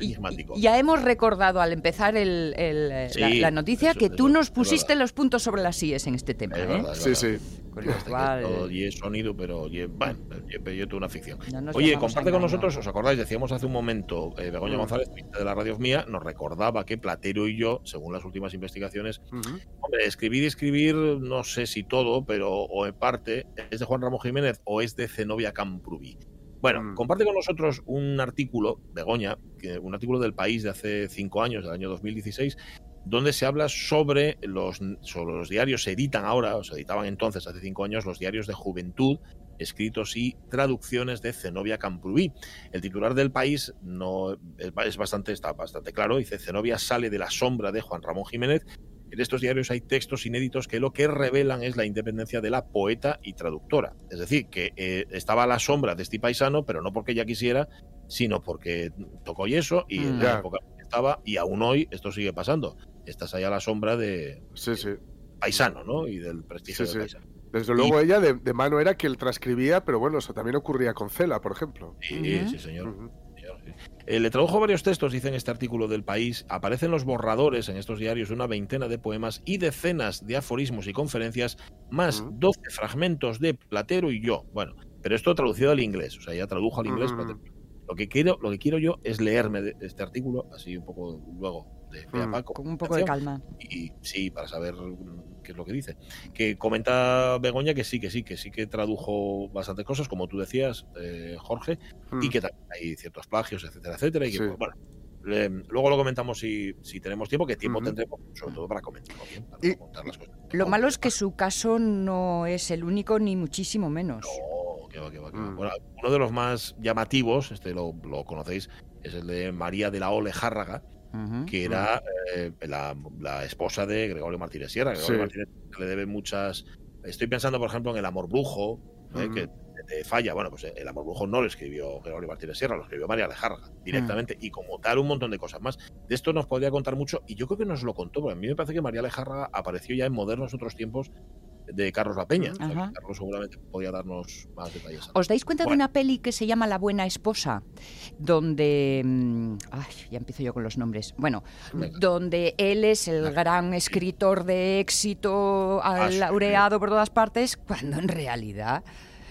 Y-. Ya hemos recordado al empezar el- el, la, noticia
eso-
que
eso-
tú nos pusiste los puntos sobre las IES en este tema.
Es
¿eh?
verdad, es
Sí,
verdad.
sí.
Con lo cual-
es sonido, pero bueno, yo, yo tengo una ficción.
No
Oye, comparte con nosotros, ¿os acordáis? Decíamos hace un momento, eh, Begoña
Mm.
González, de la radio mía, nos recordaba que Platero y yo, según las últimas investigaciones,
Ujú.
hombre, escribir y escribir, no sé si todo, pero o en parte, es de Juan Ramón Jiménez o es de Zenobia Camprubí. Bueno,
Mm.
comparte con nosotros un artículo, Begoña, que, un artículo del país de hace cinco años, del año 2016, donde se habla sobre los, sobre los diarios, se editan ahora, o se editaban entonces, hace cinco años, los diarios de juventud, escritos y traducciones de Zenobia Camprubí. El titular del país no es, bastante, está bastante claro, dice Zenobia sale de la sombra de Juan Ramón Jiménez. En estos diarios hay textos inéditos que lo que revelan es la independencia de la poeta y traductora. Es decir, que eh, estaba a la sombra de este paisano, pero no porque ella quisiera, sino porque tocó yeso y en
Mm.
la época estaba, y aún hoy esto sigue pasando. Estás ahí a la sombra de
Sí, sí.
paisano, ¿no? Y del prestigio
Sí,
del
sí.
paisano.
Desde luego ella de, de mano era que él transcribía, pero bueno, eso también ocurría con Cela, por ejemplo.
Sí, sí, señor. Eh, le tradujo varios textos, dice en este artículo del país. Aparecen los borradores en estos diarios una veintena de poemas y decenas de aforismos y conferencias, más
Ujú.
12 fragmentos de Platero y yo. Bueno, pero esto traducido al inglés, o sea, ya tradujo al inglés. Platero. Lo que quiero, lo que quiero yo es leerme de este artículo, así un poco luego de a
Mm.
pa,
Con un poco de calma.
y sí, para saber mm, qué es lo que dice. Que comenta Begoña que sí, que sí, que sí que tradujo bastantes cosas, como tú decías, eh, Jorge, y
Mm.
que también hay ciertos plagios, etcétera, etcétera. Y que,
Sí.
pues, bueno, le- luego lo comentamos si, si tenemos tiempo, que tiempo
Ujú.
tendremos, sobre todo para comentar, para
Y-
contar las cosas.
Lo malo es que su caso no es el único, ni muchísimo menos.
No, que va, que va, que va.
Mm.
Bueno, uno de los más llamativos, este lo, lo conocéis, es el de María de la Ole Járraga, Que era eh, la, la esposa de Gregorio Martínez Sierra. Gregorio
Sí.
Martínez le debe muchas. Estoy pensando, por ejemplo, en El Amor Brujo, eh, que te falla. Bueno, pues eh, El Amor Brujo no lo escribió Gregorio Martínez Sierra, lo escribió María Lejarga directamente y como tal un montón de cosas más. De esto nos podría contar mucho y yo creo que nos lo contó, porque a mí me parece que María Lejarga apareció ya en modernos otros tiempos de Carlos La Peña. O sea, que
Ajá.
Carlos seguramente podía darnos más detalles.
¿Os dais cuenta de una peli que se llama La buena esposa? Donde... mm, Ay, ya empiezo yo con los nombres. Bueno,
Venga.
donde él es el gran escritor de éxito,
Ah,
laureado por todas partes, cuando en realidad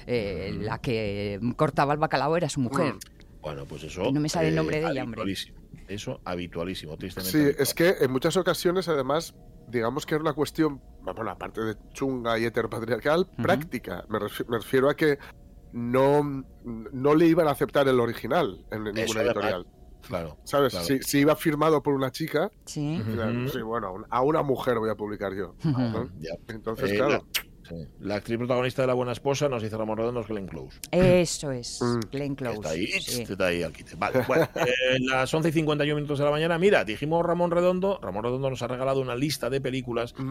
eh, la que cortaba el bacalao era su mujer.
Bueno, pues eso.
No me sale el nombre de ella, hombre.
habitualísimo. Eso habitualísimo, tristemente.
Sí,
habitual.
es que en muchas ocasiones, además, digamos que era una cuestión, bueno, aparte de chunga y heteropatriarcal, práctica. Me, refi- me refiero a que no, no le iban a aceptar el original en ninguna
Eso,
editorial.
Claro.
¿Sabes?
claro.
Si, si iba firmado por una chica,
Sí.
Bueno, a un- a una mujer voy a publicar yo. Entonces,
Eh,
claro.
la, sí. La actriz protagonista de La Buena Esposa nos dice Ramón Redondo es Glenn Close.
Eso es,
Mm.
Glenn Close.
Está ahí,
sí.
está ahí al quite. Vale, bueno, eh, las 11 y 51 minutos de la mañana. Mira, dijimos Ramón Redondo. Ramón Redondo nos ha regalado una lista de películas que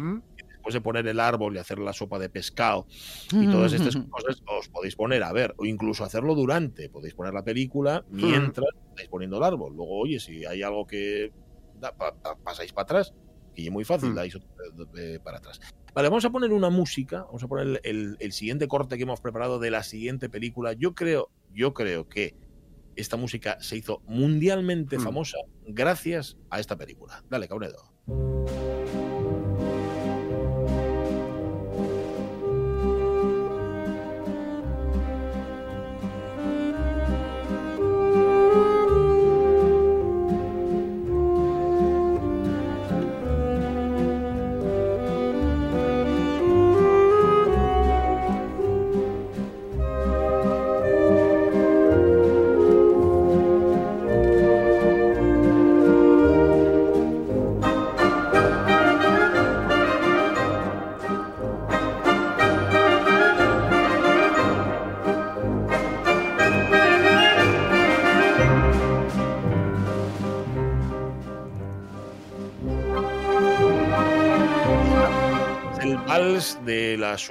después de poner el árbol y hacer la sopa de pescado y todas estas cosas os podéis poner a ver o incluso hacerlo durante. Podéis poner la película mientras estáis poniendo el árbol. Luego, oye, si hay algo que da, pa- pa- pasáis para atrás, que es muy fácil,
Mm.
dais eh, para atrás. Vale, vamos a poner una música, vamos a poner el siguiente corte que hemos preparado de la siguiente película. Yo creo, yo creo que esta música se hizo mundialmente
Mm.
famosa gracias a esta película. Dale, Caunedo.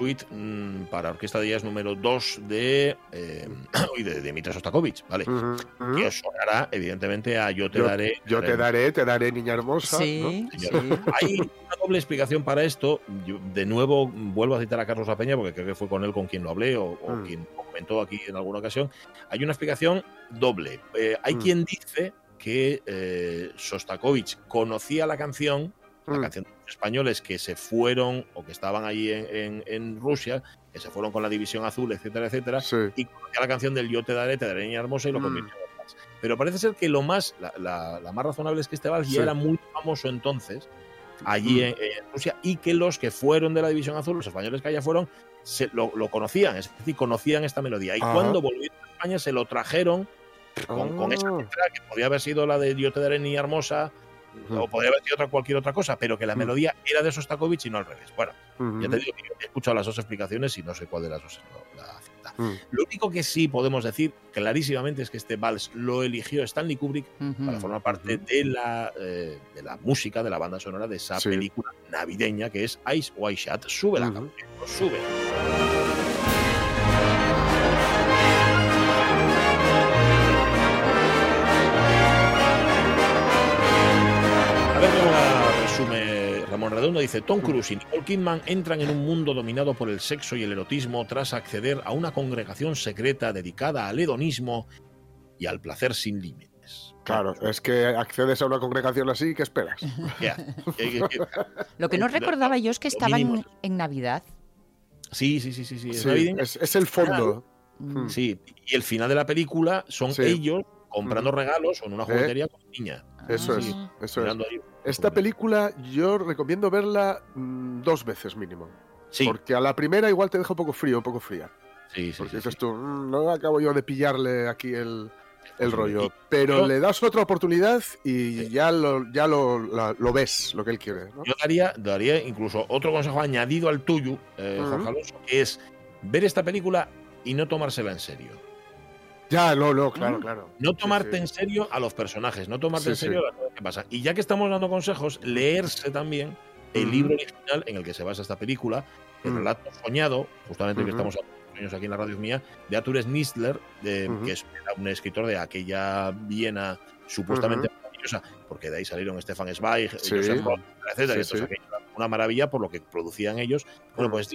Suite mm, para orquesta de jazz número 2 de, eh, de Sostakovich, ¿vale?
Ujú, ujú.
Que os sonará, evidentemente, a Yo te
Yo-
daré.
Yo te daré, te daré, niña hermosa.
Sí,
¿no?
sí.
Hay una doble explicación para esto. Yo, de nuevo, vuelvo a citar a Carlos Apeña, porque creo que fue con él con quien lo hablé o, o
Mm.
quien comentó aquí en alguna ocasión. Hay una explicación doble. Eh, hay
Mm.
quien dice que eh, Sostakovich conocía la canción, la canción de españoles que se fueron o que estaban allí en, en- en Rusia, que se fueron con la División Azul, etcétera, etcétera,
Sí.
y conocía la canción del Yo te daré, te daré niña hermosa y lo
Mm.
convirtió en vals. Pero parece ser que lo más, la, la- la más razonable es que este vals
Sí.
ya era muy famoso entonces, allí
Mm.
en, en Rusia, y que los que fueron de la División Azul, los españoles que allá fueron, se, lo, lo conocían, es decir, conocían esta melodía. Y
Ajá.
cuando volvieron a España se lo trajeron con, con esa
Ah.
letra que podía haber sido la de Yo te daré niña hermosa, O podría haber sido otra, cualquier otra cosa, pero que la
Mm.
melodía era de Sostakovich y no al revés. Bueno,
Ujú.
ya te digo que yo he escuchado las dos explicaciones y no sé cuál de las dos es la- acepta.
Mm.
Lo único que sí podemos decir clarísimamente es que este vals lo eligió Stanley Kubrick para formar parte de la, eh, de la música, de la banda sonora de esa
Sí.
película navideña que es Ice White Shot. Sube la canción, sube. Resume Ramón Redondo. Dice, Tom Cruise y Nicole Kidman entran en un mundo dominado por el sexo y el erotismo tras acceder a una congregación secreta dedicada al hedonismo y al placer sin límites.
Claro, es que accedes a una congregación así, ¿qué esperas?
Lo que no recordaba yo es que estaban en Navidad.
Sí, sí, sí, sí, sí. es
Sí,
navideño.
es, es el fondo.
Mm.
Sí, y el final de la película son
Sí.
ellos comprando regalos o en una
¿Eh?
juguetería con niña.
Eso es, eso es.
ahí.
Esta película yo recomiendo verla mm, dos veces mínimo.
Sí,
Porque a la primera igual te deja un poco frío, un poco fría.
sí, sí,
Porque
sí,
dices
sí.
tú, "Mm, no acabo yo de pillarle aquí el, el
Posible.
rollo.
Y-
Pero
yo-
le das otra oportunidad y
Sí.
ya, lo, ya lo, la- lo ves, lo que él quiere. ¿no?
Yo daría, daría incluso otro consejo añadido al tuyo, eh. Jorge Alonso, que es ver esta película y no tomársela en serio.
Ya, no, no, claro, claro.
No
Sí,
tomarte
sí.
en serio a los personajes, no tomarte
Sí,
en serio
sí.
las cosas que pasan. Y ya que estamos dando consejos, leerse también el libro original en el que se basa esta película, el
Ujú.
relato soñado, justamente que estamos sueños aquí en la radio mía, de Arthur Schnitzler, de-
Ujú.
que es un escritor de aquella Viena supuestamente maravillosa, porque de ahí salieron Stefan Zweig,
Sí.
Joseph Roth, etcétera,
Sí, sí.
aquello, una maravilla por lo que producían ellos. Bueno,
Mm.
pues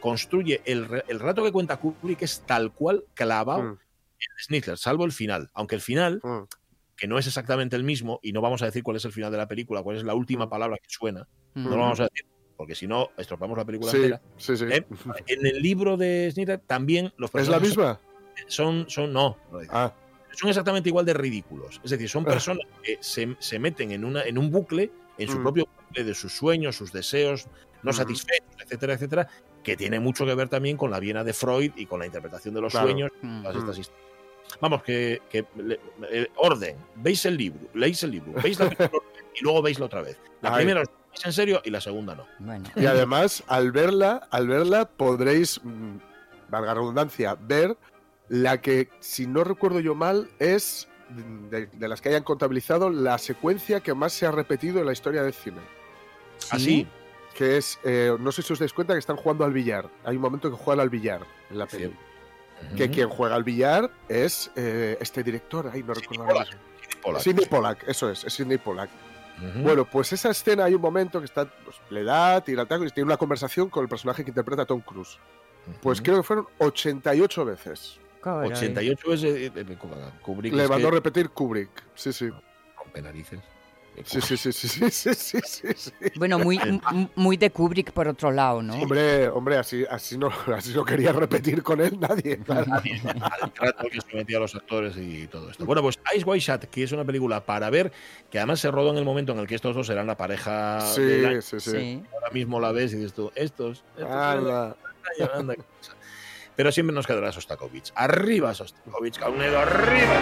construye el, el relato que cuenta Kubrick es tal cual clavado
Mm,
Schnitzler, salvo el final, aunque el final
mm.
que no es exactamente el mismo, y no vamos a decir cuál es el final de la película, cuál es la última
Mm.
palabra que suena,
Mm.
no lo vamos a decir, porque si no, estropeamos la película
Sí,
entera.
sí, sí.
¿eh? En el libro de Snyder también los
¿Es la
personajes
misma?
son, son, no, no,
Ah,
son exactamente igual de ridículos. Es decir, son
Ah.
personas que se, se meten en, una, en un bucle, en su
Mm.
propio bucle de sus sueños, sus deseos no satisfechos, etcétera, etcétera, que tiene mucho que ver también con la Viena de Freud y con la interpretación de los
Claro.
sueños
Mm.
todas
Mm.
estas historias. Vamos, que, que le- eh, orden, veis el libro, leéis el libro, veis la película y luego veislo otra vez. La
Ay.
primera os tomáis en serio y la segunda no.
Bueno.
y además, al verla, al verla podréis, mm, valga redundancia, ver la que, si no recuerdo yo mal, es de, de las que hayan contabilizado la secuencia que más se ha repetido en la historia del cine.
Así,
Que es, eh, no sé si os dais cuenta que están jugando al billar. Hay un momento que juegan al billar en la Que quien juega al billar es eh, este director, ay, no recuerdo ahora mismo.
Sidney Pollack.
Sidney Pollack, eso es, es Sidney Pollack. Bueno, pues esa escena hay un momento que está, pues, le da, tira taco y tiene una conversación con el personaje que interpreta a Tom Cruise. Pues creo que fueron 88 veces.
Caray.
88 veces eh, eh, Kubrick
Le mandó a
que
repetir Kubrick. Sí, sí.
rompe narices.
Sí, sí, sí, sí, sí, sí, sí, sí.
Bueno, muy, muy de Kubrick por otro lado, ¿no?
Hombre, hombre, así, así no, así no quería repetir con él nadie. Claro.
nadie trato que sometía a los actores y todo esto. Bueno, pues Ice White Shot, que es una película para ver, que además se rodó en el momento en el que estos dos eran la pareja.
Sí, sí, sí.
Ahora mismo la ves y dices tú, estos. estos Pero siempre nos quedará Sostakovich. Arriba, Sostakovich, Caunedo, arriba.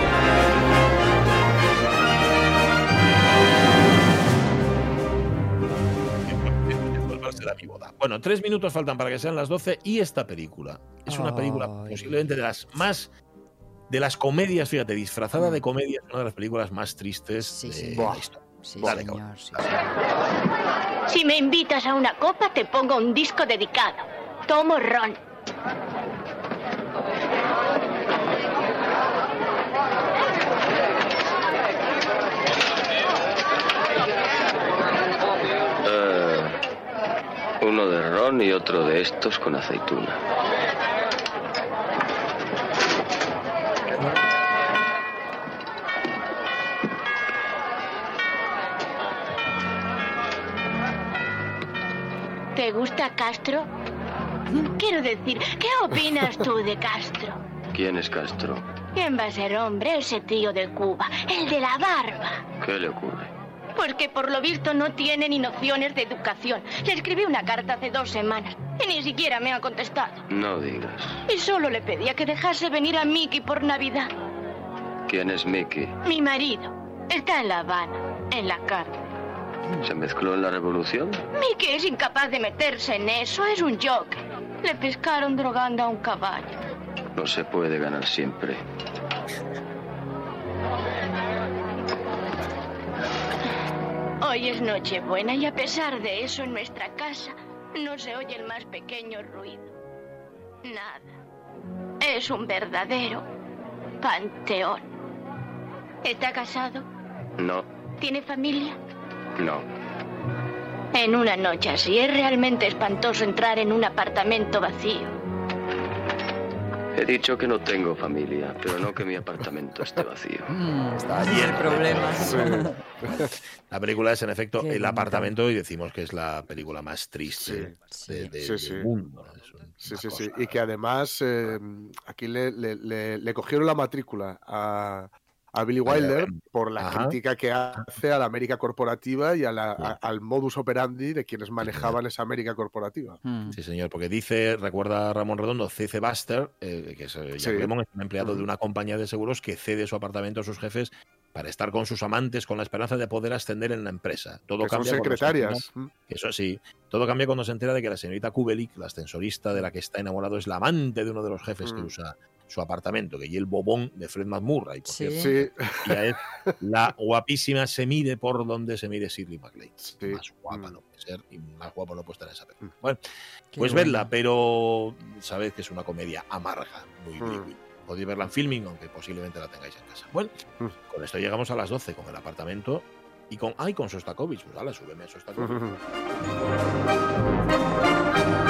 Será mi boda. Bueno, tres minutos faltan para que sean las 12 y esta película es una película
Ay.
posiblemente de las más de las comedias, fíjate, disfrazada
Mm.
de comedia, es una de las películas más tristes
Sí,
de
sí.
la historia.
Sí,
Dale,
señor,
cabrón.
sí, señor.
Si me invitas a una copa, te pongo un disco dedicado. Tomo ron.
Uno de ron y otro de estos con aceituna.
¿Te gusta Castro? Quiero decir, ¿qué opinas tú de Castro?
¿Quién es Castro?
¿Quién va a ser hombre? Ese tío de Cuba, el de la barba.
¿Qué le ocurre?
Porque por lo visto no tiene ni nociones de educación. Le escribí una carta hace dos semanas y ni siquiera me ha contestado.
No digas.
Y solo le pedía que dejase venir a Mickey por Navidad.
¿Quién es Mickey?
Mi marido está en La Habana, en la cárcel.
¿Se mezcló en la revolución?
Mickey es incapaz de meterse en eso, es un joker. Le pescaron drogando a un caballo.
No se puede ganar siempre.
Hoy es Nochebuena y a pesar de eso en nuestra casa no se oye el más pequeño ruido. Nada. Es un verdadero panteón. ¿Está casado?
No,
¿Tiene familia?
no.
En una noche así es realmente espantoso entrar en un apartamento vacío.
He dicho que no tengo familia, pero no que mi apartamento esté vacío.
Está allí el problema.
La película es, en efecto,
Qué
El apartamento y decimos que es la película más triste de- de-
Sí, sí.
del mundo.
Sí, sí, sí. Y que además eh, aquí le, le- le- le cogieron la matrícula a, a Billy Wilder por la
Ajá.
crítica que hace a la América corporativa y a la- a- al modus operandi de quienes manejaban esa América corporativa.
Sí, señor, porque dice, recuerda Ramón Redondo, C.C. Buster, eh, que es eh,
Sí.
Es un empleado de una compañía de seguros que cede su apartamento a sus jefes para estar con sus amantes con la esperanza de poder ascender en la empresa. Todo
Que son
cambia cuando se
secretarias.
entera- Eso sí, todo cambia cuando se entera de que la señorita Kubelik, la ascensorista de la que está enamorado, es la amante de uno de los jefes que
Mm.
usa su apartamento, que y el bobón de Fred McMurray. Por
Sí.
cierto.
Sí.
Ella es la guapísima, se mide por donde se mide Shirley MacLaine. Más guapa
Mm.
no puede ser y más guapo no puede estar en esa película. Bueno,
Qué
pues
bueno.
vedla, pero sabed que es una comedia amarga, muy
Mm.
Podéis verla en filming, aunque posiblemente la tengáis en casa. Bueno,
Mm.
con esto llegamos a las 12 con el apartamento y con. ¡Ay, con Sostakovich! Pues ala, súbeme a Sostakovich.